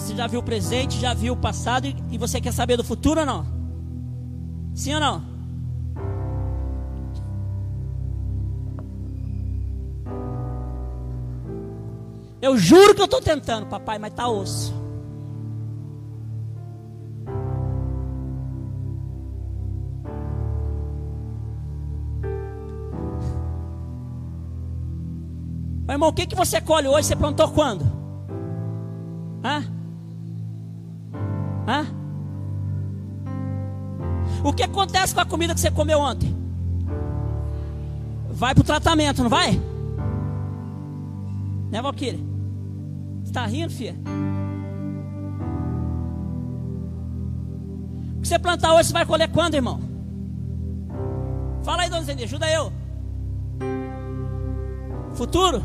Você já viu o presente, já viu o passado e, você quer saber do futuro ou não? Sim ou não? Eu juro que eu estou tentando, papai, mas tá osso. Meu irmão, o que, que você colhe hoje? Você plantou quando? Hã? Acontece com a comida que você comeu ontem? Vai para o tratamento, não vai? Né, Valquíria? Você está rindo, filha? O que você plantar hoje, você vai colher quando, irmão? Fala aí, dona Zendê, ajuda eu. Futuro?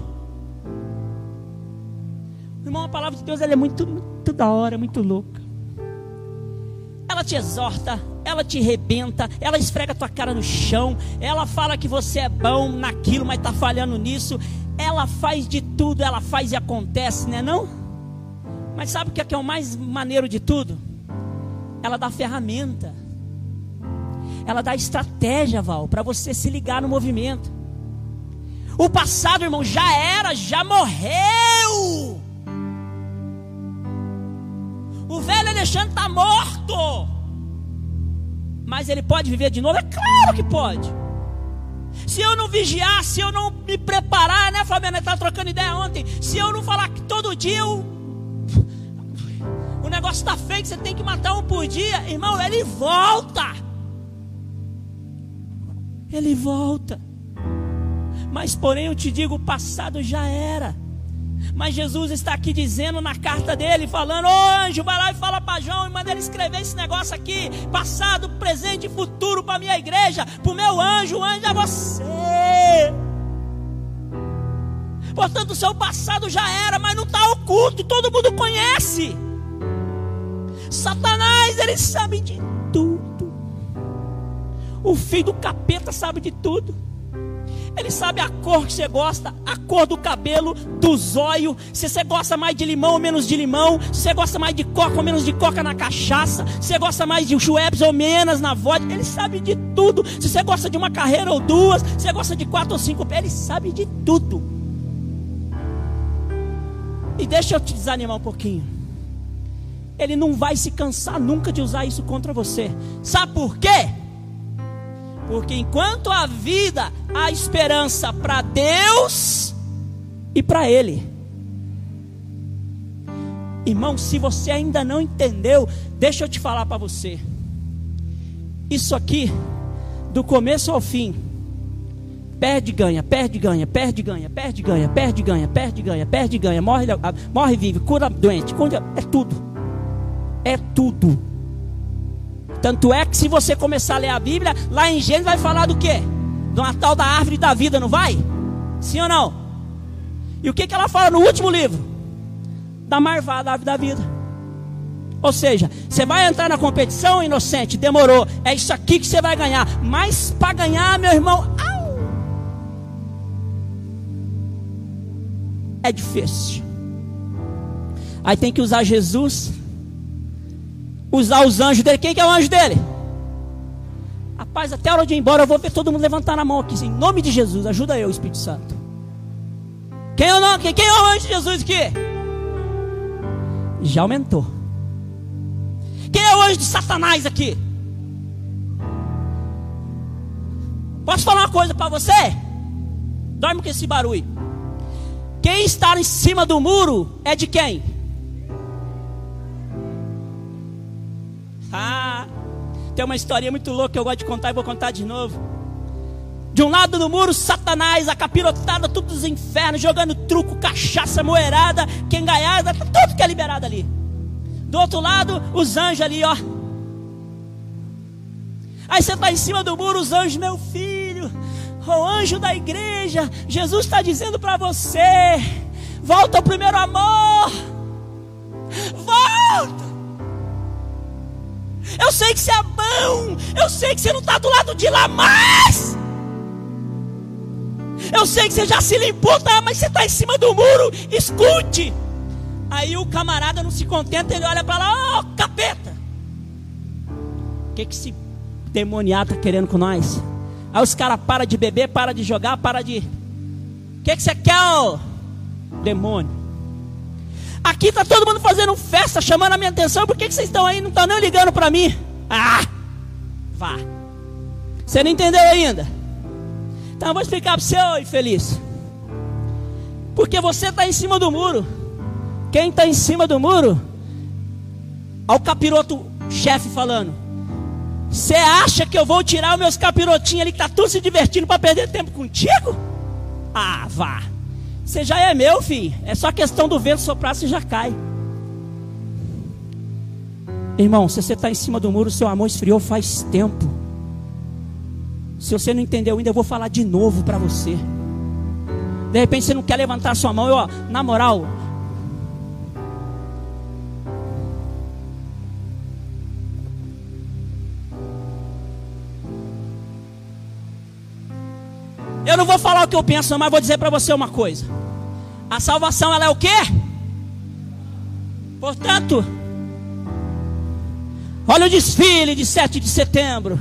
Irmão, a palavra de Deus ela é muito, muito da hora, muito louca. Ela te exorta, ela te rebenta, ela esfrega tua cara no chão, ela fala que você é bom naquilo, mas está falhando nisso. Ela faz de tudo, ela faz e acontece, né não? Mas sabe o que é, que é o mais maneiro de tudo? Ela dá ferramenta. Ela dá estratégia, Val, para você se ligar no movimento. O passado, irmão, já era, já morreu. O velho Alexandre está morto. Mas ele pode viver de novo? É claro que pode. Se eu não vigiar, se eu não me preparar, né, Fabiana? Estava trocando ideia ontem. Se eu não falar que todo dia eu... o negócio está feio, você tem que matar um por dia, irmão, ele volta. Ele volta. Mas porém eu te digo, o passado já era. Mas Jesus está aqui dizendo na carta dele, falando: Ô anjo, vai lá e fala para João e manda ele escrever esse negócio aqui, passado, presente e futuro para minha igreja, para o meu anjo, o anjo é você. Portanto, o seu passado já era, mas não está oculto, todo mundo conhece. Satanás, ele sabe de tudo. O filho do capeta sabe de tudo. Ele sabe a cor que você gosta, a cor do cabelo, do zóio, se você gosta mais de limão ou menos de limão, se você gosta mais de coca ou menos de coca na cachaça, se você gosta mais de Schweppes ou menos na vodka, ele sabe de tudo. Se você gosta de uma carreira ou duas, se você gosta de quatro ou cinco, ele sabe de tudo. E deixa eu te desanimar um pouquinho. Ele não vai se cansar nunca de usar isso contra você. Sabe por quê? Porque enquanto a vida, há esperança para Deus e para Ele. Irmão, se você ainda não entendeu, deixa eu te falar para você. Isso aqui, do começo ao fim, perde, ganha, perde, ganha, perde, ganha, perde, ganha, perde, ganha, perde, ganha, perde, ganha, morre, morre, vive, cura doente, é tudo. É tudo. Tanto é que se você começar a ler a Bíblia, lá em Gênesis vai falar do quê? Do Natal da árvore da vida, não vai? Sim ou não? E o que, que ela fala no último livro? Da marvada árvore da vida. Ou seja, você vai entrar na competição, inocente, demorou. É isso aqui que você vai ganhar. Mas para ganhar, meu irmão, au, é difícil. Aí tem que usar Jesus usar os anjos dele. Quem que é o anjo dele? Rapaz, até a hora de ir embora eu vou ver todo mundo levantar a mão aqui. Em nome de Jesus, ajuda eu, Espírito Santo. Quem é? Quem é o anjo de Jesus aqui? Já aumentou. Quem é o anjo de Satanás aqui? Posso falar uma coisa para você? Dorme com esse barulho. Quem está em cima do muro é de quem? Tem uma historinha muito louca que eu gosto de contar e vou contar de novo. De um lado do muro, Satanás, a capirotada, tudo dos infernos, jogando truco, cachaça, moerada, quem ganhada, tudo que é liberado ali. Do outro lado, os anjos ali, ó. Aí você está em cima do muro, os anjos, meu filho, o anjo da igreja, Jesus está dizendo para você: volta ao primeiro amor, volta. Eu sei que você é bom, eu sei que você não está do lado de lá mais. Eu sei que você já se limpou, tá? Mas você está em cima do muro, escute. Aí o camarada não se contenta, ele olha para lá, ó, oh, capeta. O que que esse demoniado está querendo com nós? Aí os caras param de beber, param de jogar, param de. O que que você quer, ó? Demônio. Aqui tá todo mundo fazendo festa, chamando a minha atenção. Por que, que vocês estão aí? Não estão nem ligando para mim. Ah! Vá. Você não entendeu ainda? Então eu vou explicar para você, ô infeliz. Porque você está em cima do muro. Quem está em cima do muro? Olha o capiroto chefe falando. Você acha que eu vou tirar os meus capirotinhos ali que tá tudo se divertindo para perder tempo contigo? Ah, vá. Você já é meu, filho. É só questão do vento soprar, você já cai. Irmão, se você está em cima do muro, seu amor esfriou faz tempo. Se você não entendeu ainda, eu vou falar de novo para você. De repente você não quer levantar sua mão, eu, ó, na moral, Eu não vou falar o que eu penso, mas vou dizer para você uma coisa. A salvação ela é o quê? Portanto, olha o desfile de 7 de setembro.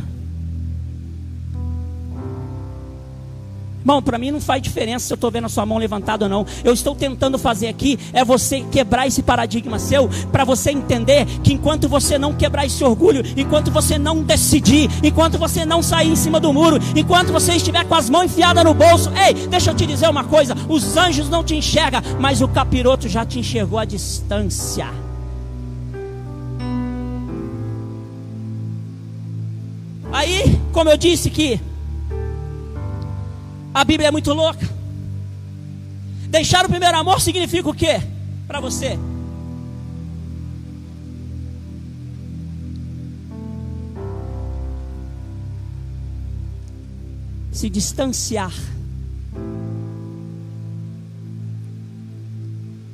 Irmão, para mim não faz diferença se eu estou vendo a sua mão levantada ou não. Eu estou tentando fazer aqui é você quebrar esse paradigma seu, para você entender que enquanto você não quebrar esse orgulho, enquanto você não decidir, enquanto você não sair em cima do muro, enquanto você estiver com as mãos enfiadas no bolso, ei, deixa eu te dizer uma coisa: os anjos não te enxergam, mas o capiroto já te enxergou à distância. Como eu disse que a Bíblia é muito louca. Deixar o primeiro amor significa o quê? Para você. Se distanciar.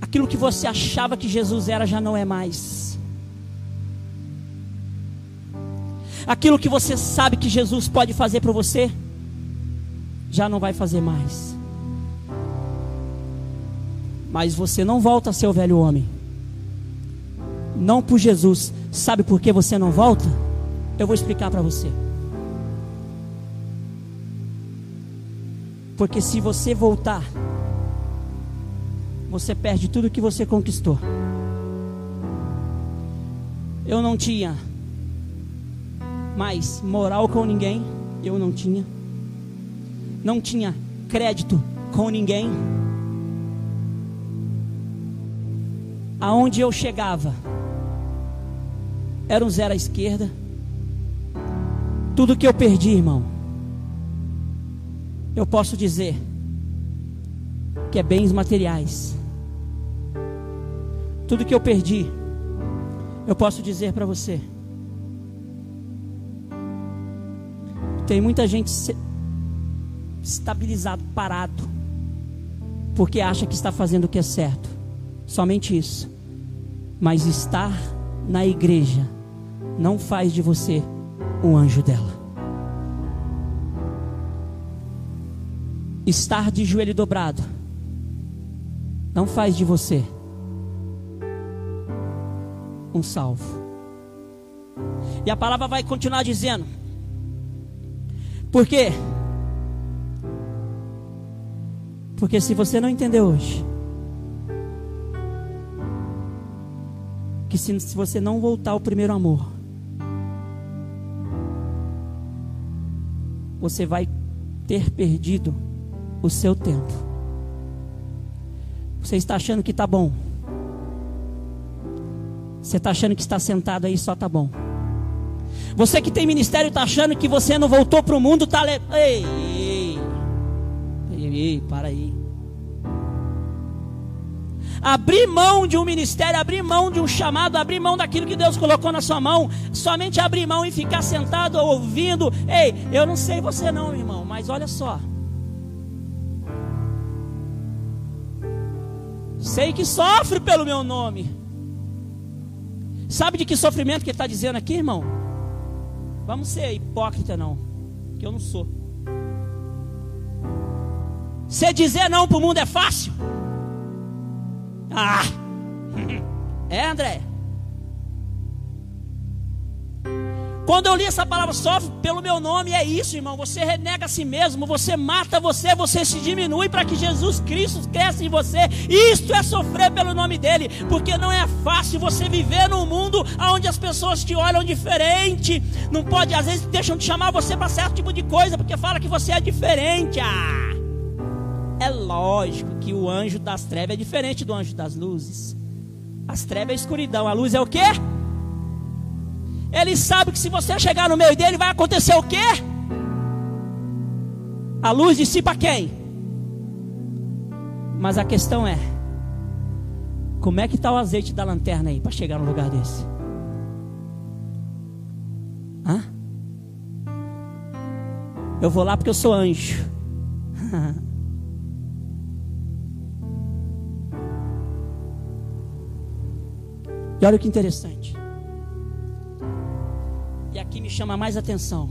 Aquilo que você achava que Jesus era já não é mais. Aquilo que você sabe que Jesus pode fazer para você já não vai fazer mais. Mas você não volta a ser o velho homem. Não por Jesus. Sabe por que você não volta? Eu vou explicar para você. Porque se você voltar, você perde tudo que você conquistou. Eu não tinha mais moral com ninguém, eu não tinha não tinha crédito com ninguém. Aonde eu chegava, era um zero à esquerda. Tudo que eu perdi, irmão, eu posso dizer que é bens materiais. Tudo que eu perdi, eu posso dizer para você. Tem muita gente estabilizado, parado, porque acha que está fazendo o que é certo. Somente isso. Mas estar na igreja não faz de você um anjo dela. Estar de joelho dobrado não faz de você um salvo. E a palavra vai continuar dizendo. Por quê? Porque se você não entender hoje, que se, se você não voltar ao primeiro amor, você vai ter perdido o seu tempo. Você está achando que está bom. Você está achando que está sentado aí só está bom. Você que tem ministério está achando que você não voltou para o mundo, está le... ei, ei, ei, ei, para aí. Abrir mão de um ministério, abrir mão de um chamado, abrir mão daquilo que Deus colocou na sua mão, somente abrir mão e ficar sentado ouvindo. Ei, eu não sei você não, irmão, mas olha só. Sei que sofre pelo meu nome. Sabe de que sofrimento que ele está dizendo aqui, irmão? Vamos ser hipócrita, não, que eu não sou. Você dizer não para o mundo é fácil? Ah! <laughs> É, André? Quando eu li essa palavra, sofre pelo meu nome, é isso, irmão. Você renega a si mesmo, você mata você, você se diminui para que Jesus Cristo cresça em você. Isto é sofrer pelo nome dele, porque não é fácil você viver num mundo onde as pessoas te olham diferente. Não pode, às vezes, deixam de chamar você para certo tipo de coisa, porque fala que você é diferente. Ah! É lógico que o anjo das trevas é diferente do anjo das luzes. As trevas é escuridão, a luz é o quê? Ele sabe que se você chegar no meio dele, vai acontecer o quê? A luz dissipa quem? Mas a questão é: como é que está o azeite da lanterna aí para chegar no lugar desse? Hã? Eu vou lá porque eu sou anjo. <laughs> e olha que interessante aqui me chama mais atenção.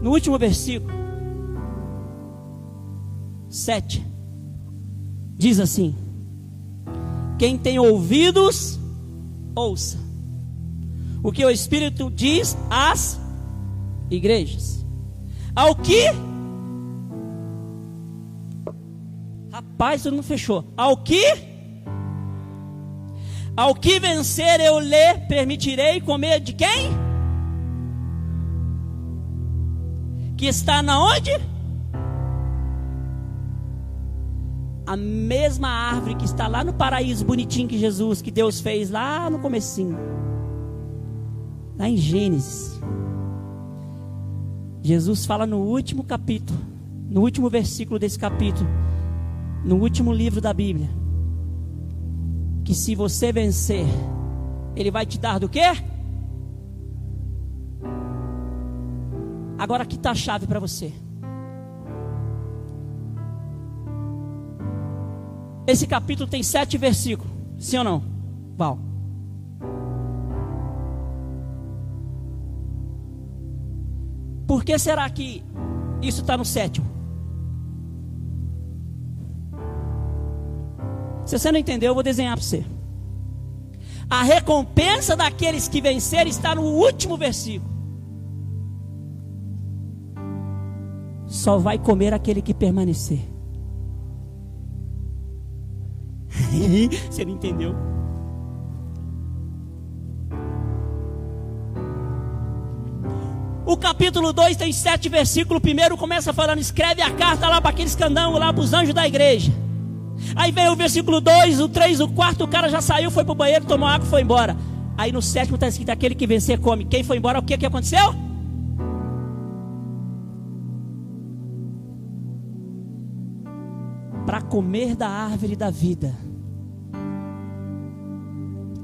No último versículo, 7, diz assim: Quem tem ouvidos, ouça o que o Espírito diz às igrejas. Ao que? Rapaz, todo mundo fechou. Ao que? Ao que vencer eu lhe permitirei comer de quem? Que está na onde? A mesma árvore que está lá no paraíso bonitinho que Jesus, que Deus fez lá no comecinho. Lá em Gênesis. Jesus fala no último capítulo, no último versículo desse capítulo, no último livro da Bíblia, que se você vencer, ele vai te dar do quê? Agora aqui está a chave para você. Esse capítulo tem sete versículos. Sim ou não? Val. Por que será que isso está no sétimo? Se você não entendeu, eu vou desenhar para você. A recompensa daqueles que vencerem está no último versículo. Só vai comer aquele que permanecer. <laughs> Você não entendeu? O capítulo 2 tem sete versículos. Primeiro começa falando: escreve a carta lá para aqueles candangos, lá para os anjos da igreja. Aí vem o versículo 2, o 3, o 4, o cara já saiu, foi para o banheiro, tomou água e foi embora. Aí no sétimo está escrito: aquele que vencer come. Quem foi embora, o que, que aconteceu? Comer da árvore da vida,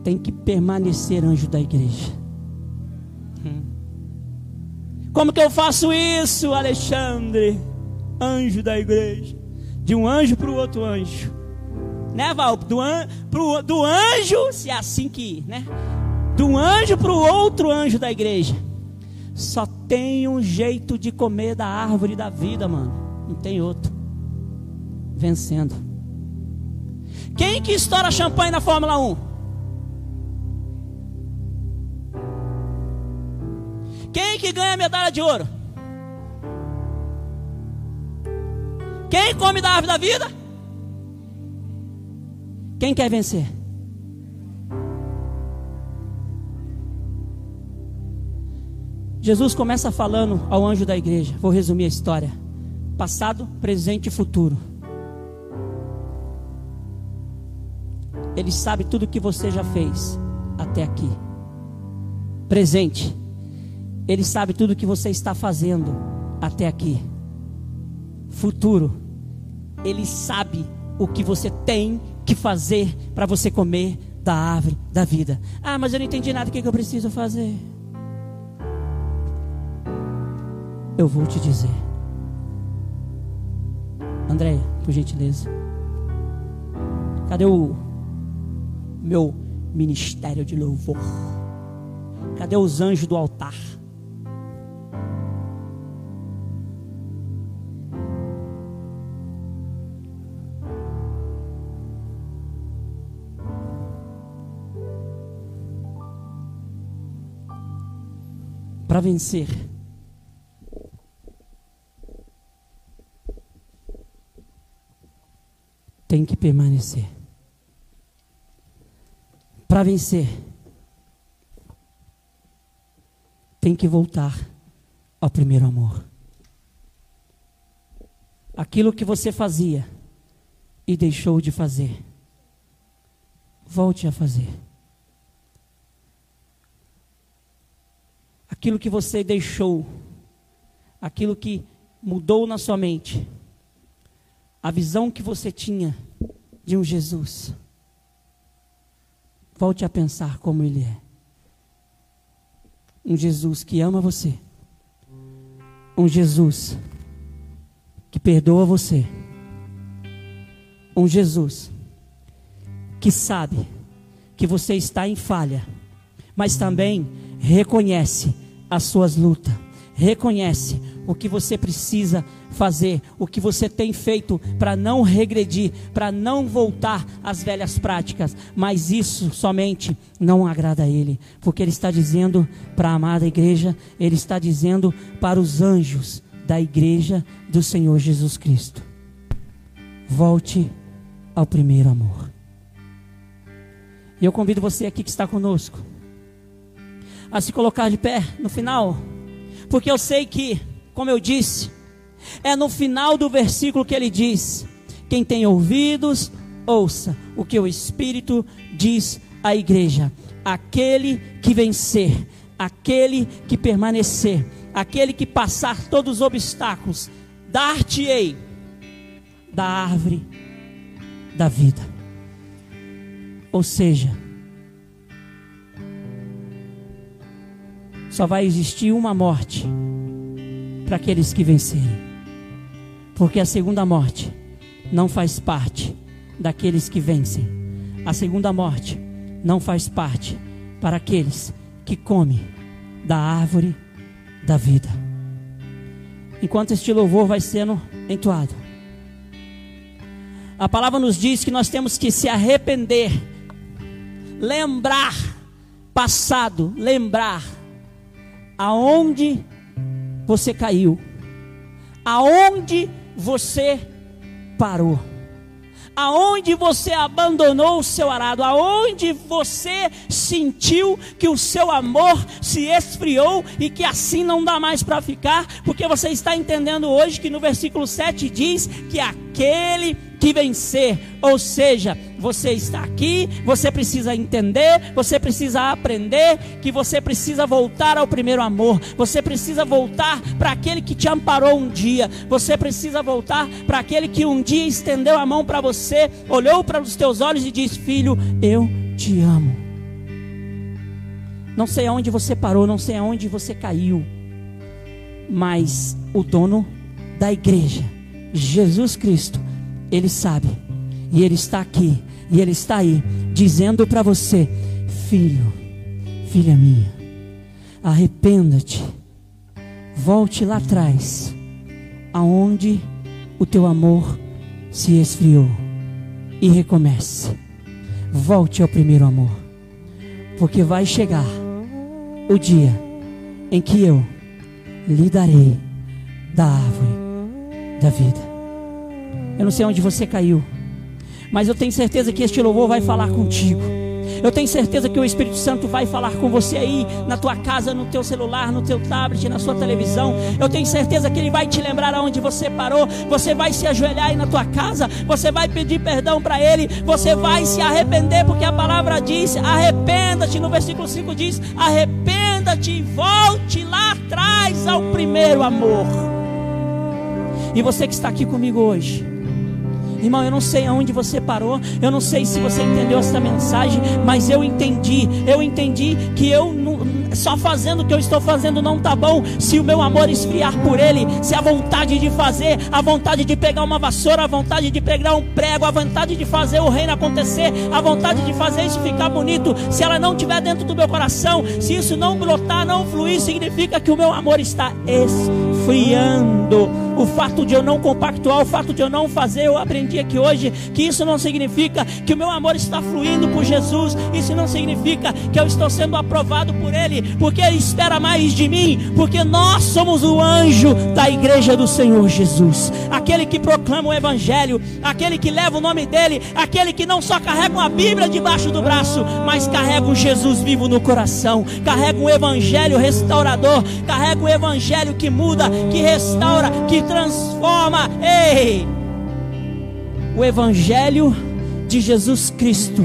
tem que permanecer anjo da igreja. Como que eu faço isso, Alexandre? Anjo da igreja. De um anjo para o outro anjo. Né, Val? Do, an, pro, do anjo, se é assim que, né? Do anjo para o outro anjo da igreja. Só tem um jeito de comer da árvore da vida, mano. Não tem outro vencendo. Quem que estoura champanhe na Fórmula 1? Quem que ganha medalha de ouro? Quem come da árvore da vida? Quem quer vencer? Jesus começa falando ao anjo da igreja. Vou resumir a história: passado, presente e futuro. Ele sabe tudo que você já fez até aqui. Presente. Ele sabe tudo que você está fazendo até aqui. Futuro. Ele sabe o que você tem que fazer para você comer da árvore da vida. Ah, mas eu não entendi nada. O que eu preciso fazer? Eu vou te dizer. Andréia, por gentileza. Cadê o meu ministério de louvor? Cadê os anjos do altar? Para vencer, tem que permanecer. Para vencer, tem que voltar ao primeiro amor. Aquilo que você fazia e deixou de fazer, volte a fazer. Aquilo que você deixou, aquilo que mudou na sua mente, a visão que você tinha de um Jesus. Volte a pensar como Ele é. Um Jesus que ama você. Um Jesus que perdoa você. Um Jesus que sabe que você está em falha, mas também reconhece as suas lutas, reconhece o que você precisa fazer, o que você tem feito para não regredir, para não voltar às velhas práticas, mas isso somente não agrada a Ele, porque Ele está dizendo para a amada igreja, Ele está dizendo para os anjos da igreja do Senhor Jesus Cristo: volte ao primeiro amor. E eu convido você aqui que está conosco a se colocar de pé no final, porque eu sei que como eu disse, é no final do versículo que ele diz: Quem tem ouvidos, ouça o que o Espírito diz à igreja. Aquele que vencer, aquele que permanecer, aquele que passar todos os obstáculos, dar-te-ei da árvore da vida. Ou seja, só vai existir uma morte para aqueles que vencerem. Porque a segunda morte não faz parte daqueles que vencem. A segunda morte não faz parte para aqueles que comem da árvore da vida. Enquanto este louvor vai sendo entoado, a palavra nos diz que nós temos que se arrepender, lembrar passado, lembrar aonde você caiu? Aonde você parou? Aonde você abandonou o seu arado? Aonde você sentiu que o seu amor se esfriou e que assim não dá mais para ficar? Porque você está entendendo hoje que no versículo 7 diz que aquele que vencer. Ou seja, você está aqui, você precisa entender, você precisa aprender que você precisa voltar ao primeiro amor. Você precisa voltar para aquele que te amparou um dia. Você precisa voltar para aquele que um dia estendeu a mão para você, olhou para os teus olhos e disse: "Filho, eu te amo". Não sei aonde você parou, não sei aonde você caiu, mas o dono da igreja, Jesus Cristo, ele sabe. E Ele está aqui. E Ele está aí. Dizendo para você: Filho, filha minha, arrependa-te. Volte lá atrás. Aonde o teu amor se esfriou. E recomece. Volte ao primeiro amor. Porque vai chegar o dia em que eu lhe darei da árvore da vida. Eu não sei onde você caiu, mas eu tenho certeza que este louvor vai falar contigo. Eu tenho certeza que o Espírito Santo vai falar com você aí, na tua casa, no teu celular, no teu tablet, na sua televisão. Eu tenho certeza que Ele vai te lembrar aonde você parou. Você vai se ajoelhar aí na tua casa. Você vai pedir perdão para Ele. Você vai se arrepender, porque a palavra diz: arrependa-te. No versículo 5 diz: arrependa-te e volte lá atrás ao primeiro amor. E você que está aqui comigo hoje. Irmão, eu não sei aonde você parou, eu não sei se você entendeu essa mensagem, mas eu entendi. Eu entendi que eu só fazendo o que eu estou fazendo não tá bom. Se o meu amor esfriar por ele, se a vontade de fazer, a vontade de pegar uma vassoura, a vontade de pegar um prego, a vontade de fazer o reino acontecer, a vontade de fazer isso ficar bonito, se ela não estiver dentro do meu coração, se isso não brotar, não fluir, significa que o meu amor está esfriando. O fato de eu não compactuar, o fato de eu não fazer, eu aprendi aqui hoje que isso não significa que o meu amor está fluindo por Jesus, isso não significa que eu estou sendo aprovado por Ele, porque Ele espera mais de mim, porque nós somos o anjo da igreja do Senhor Jesus, aquele que proclama o Evangelho, aquele que leva o nome dEle, aquele que não só carrega uma Bíblia debaixo do braço, mas carrega um Jesus vivo no coração, carrega um Evangelho restaurador, carrega um Evangelho que muda, que restaura, que transforma. Ei! O Evangelho de Jesus Cristo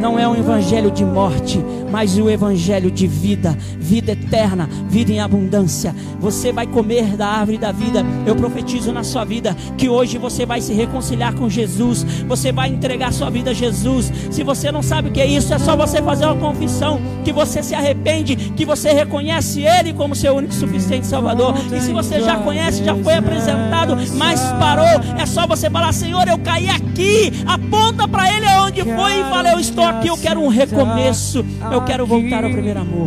não é um evangelho de morte, mas o evangelho de vida, vida eterna, vida em abundância. Você vai comer da árvore da vida. Eu profetizo na sua vida que hoje você vai se reconciliar com Jesus, você vai entregar sua vida a Jesus. Se você não sabe o que é isso, é só você fazer uma confissão que você se arrepende, que você reconhece ele como seu único suficiente Salvador. E se você já conhece, já foi apresentado, mas parou, é só você falar: Senhor, eu caí aqui. Aponta para ele aonde foi e fala: Eu estou aqui, eu quero um recomeço. Eu quero voltar ao primeiro amor.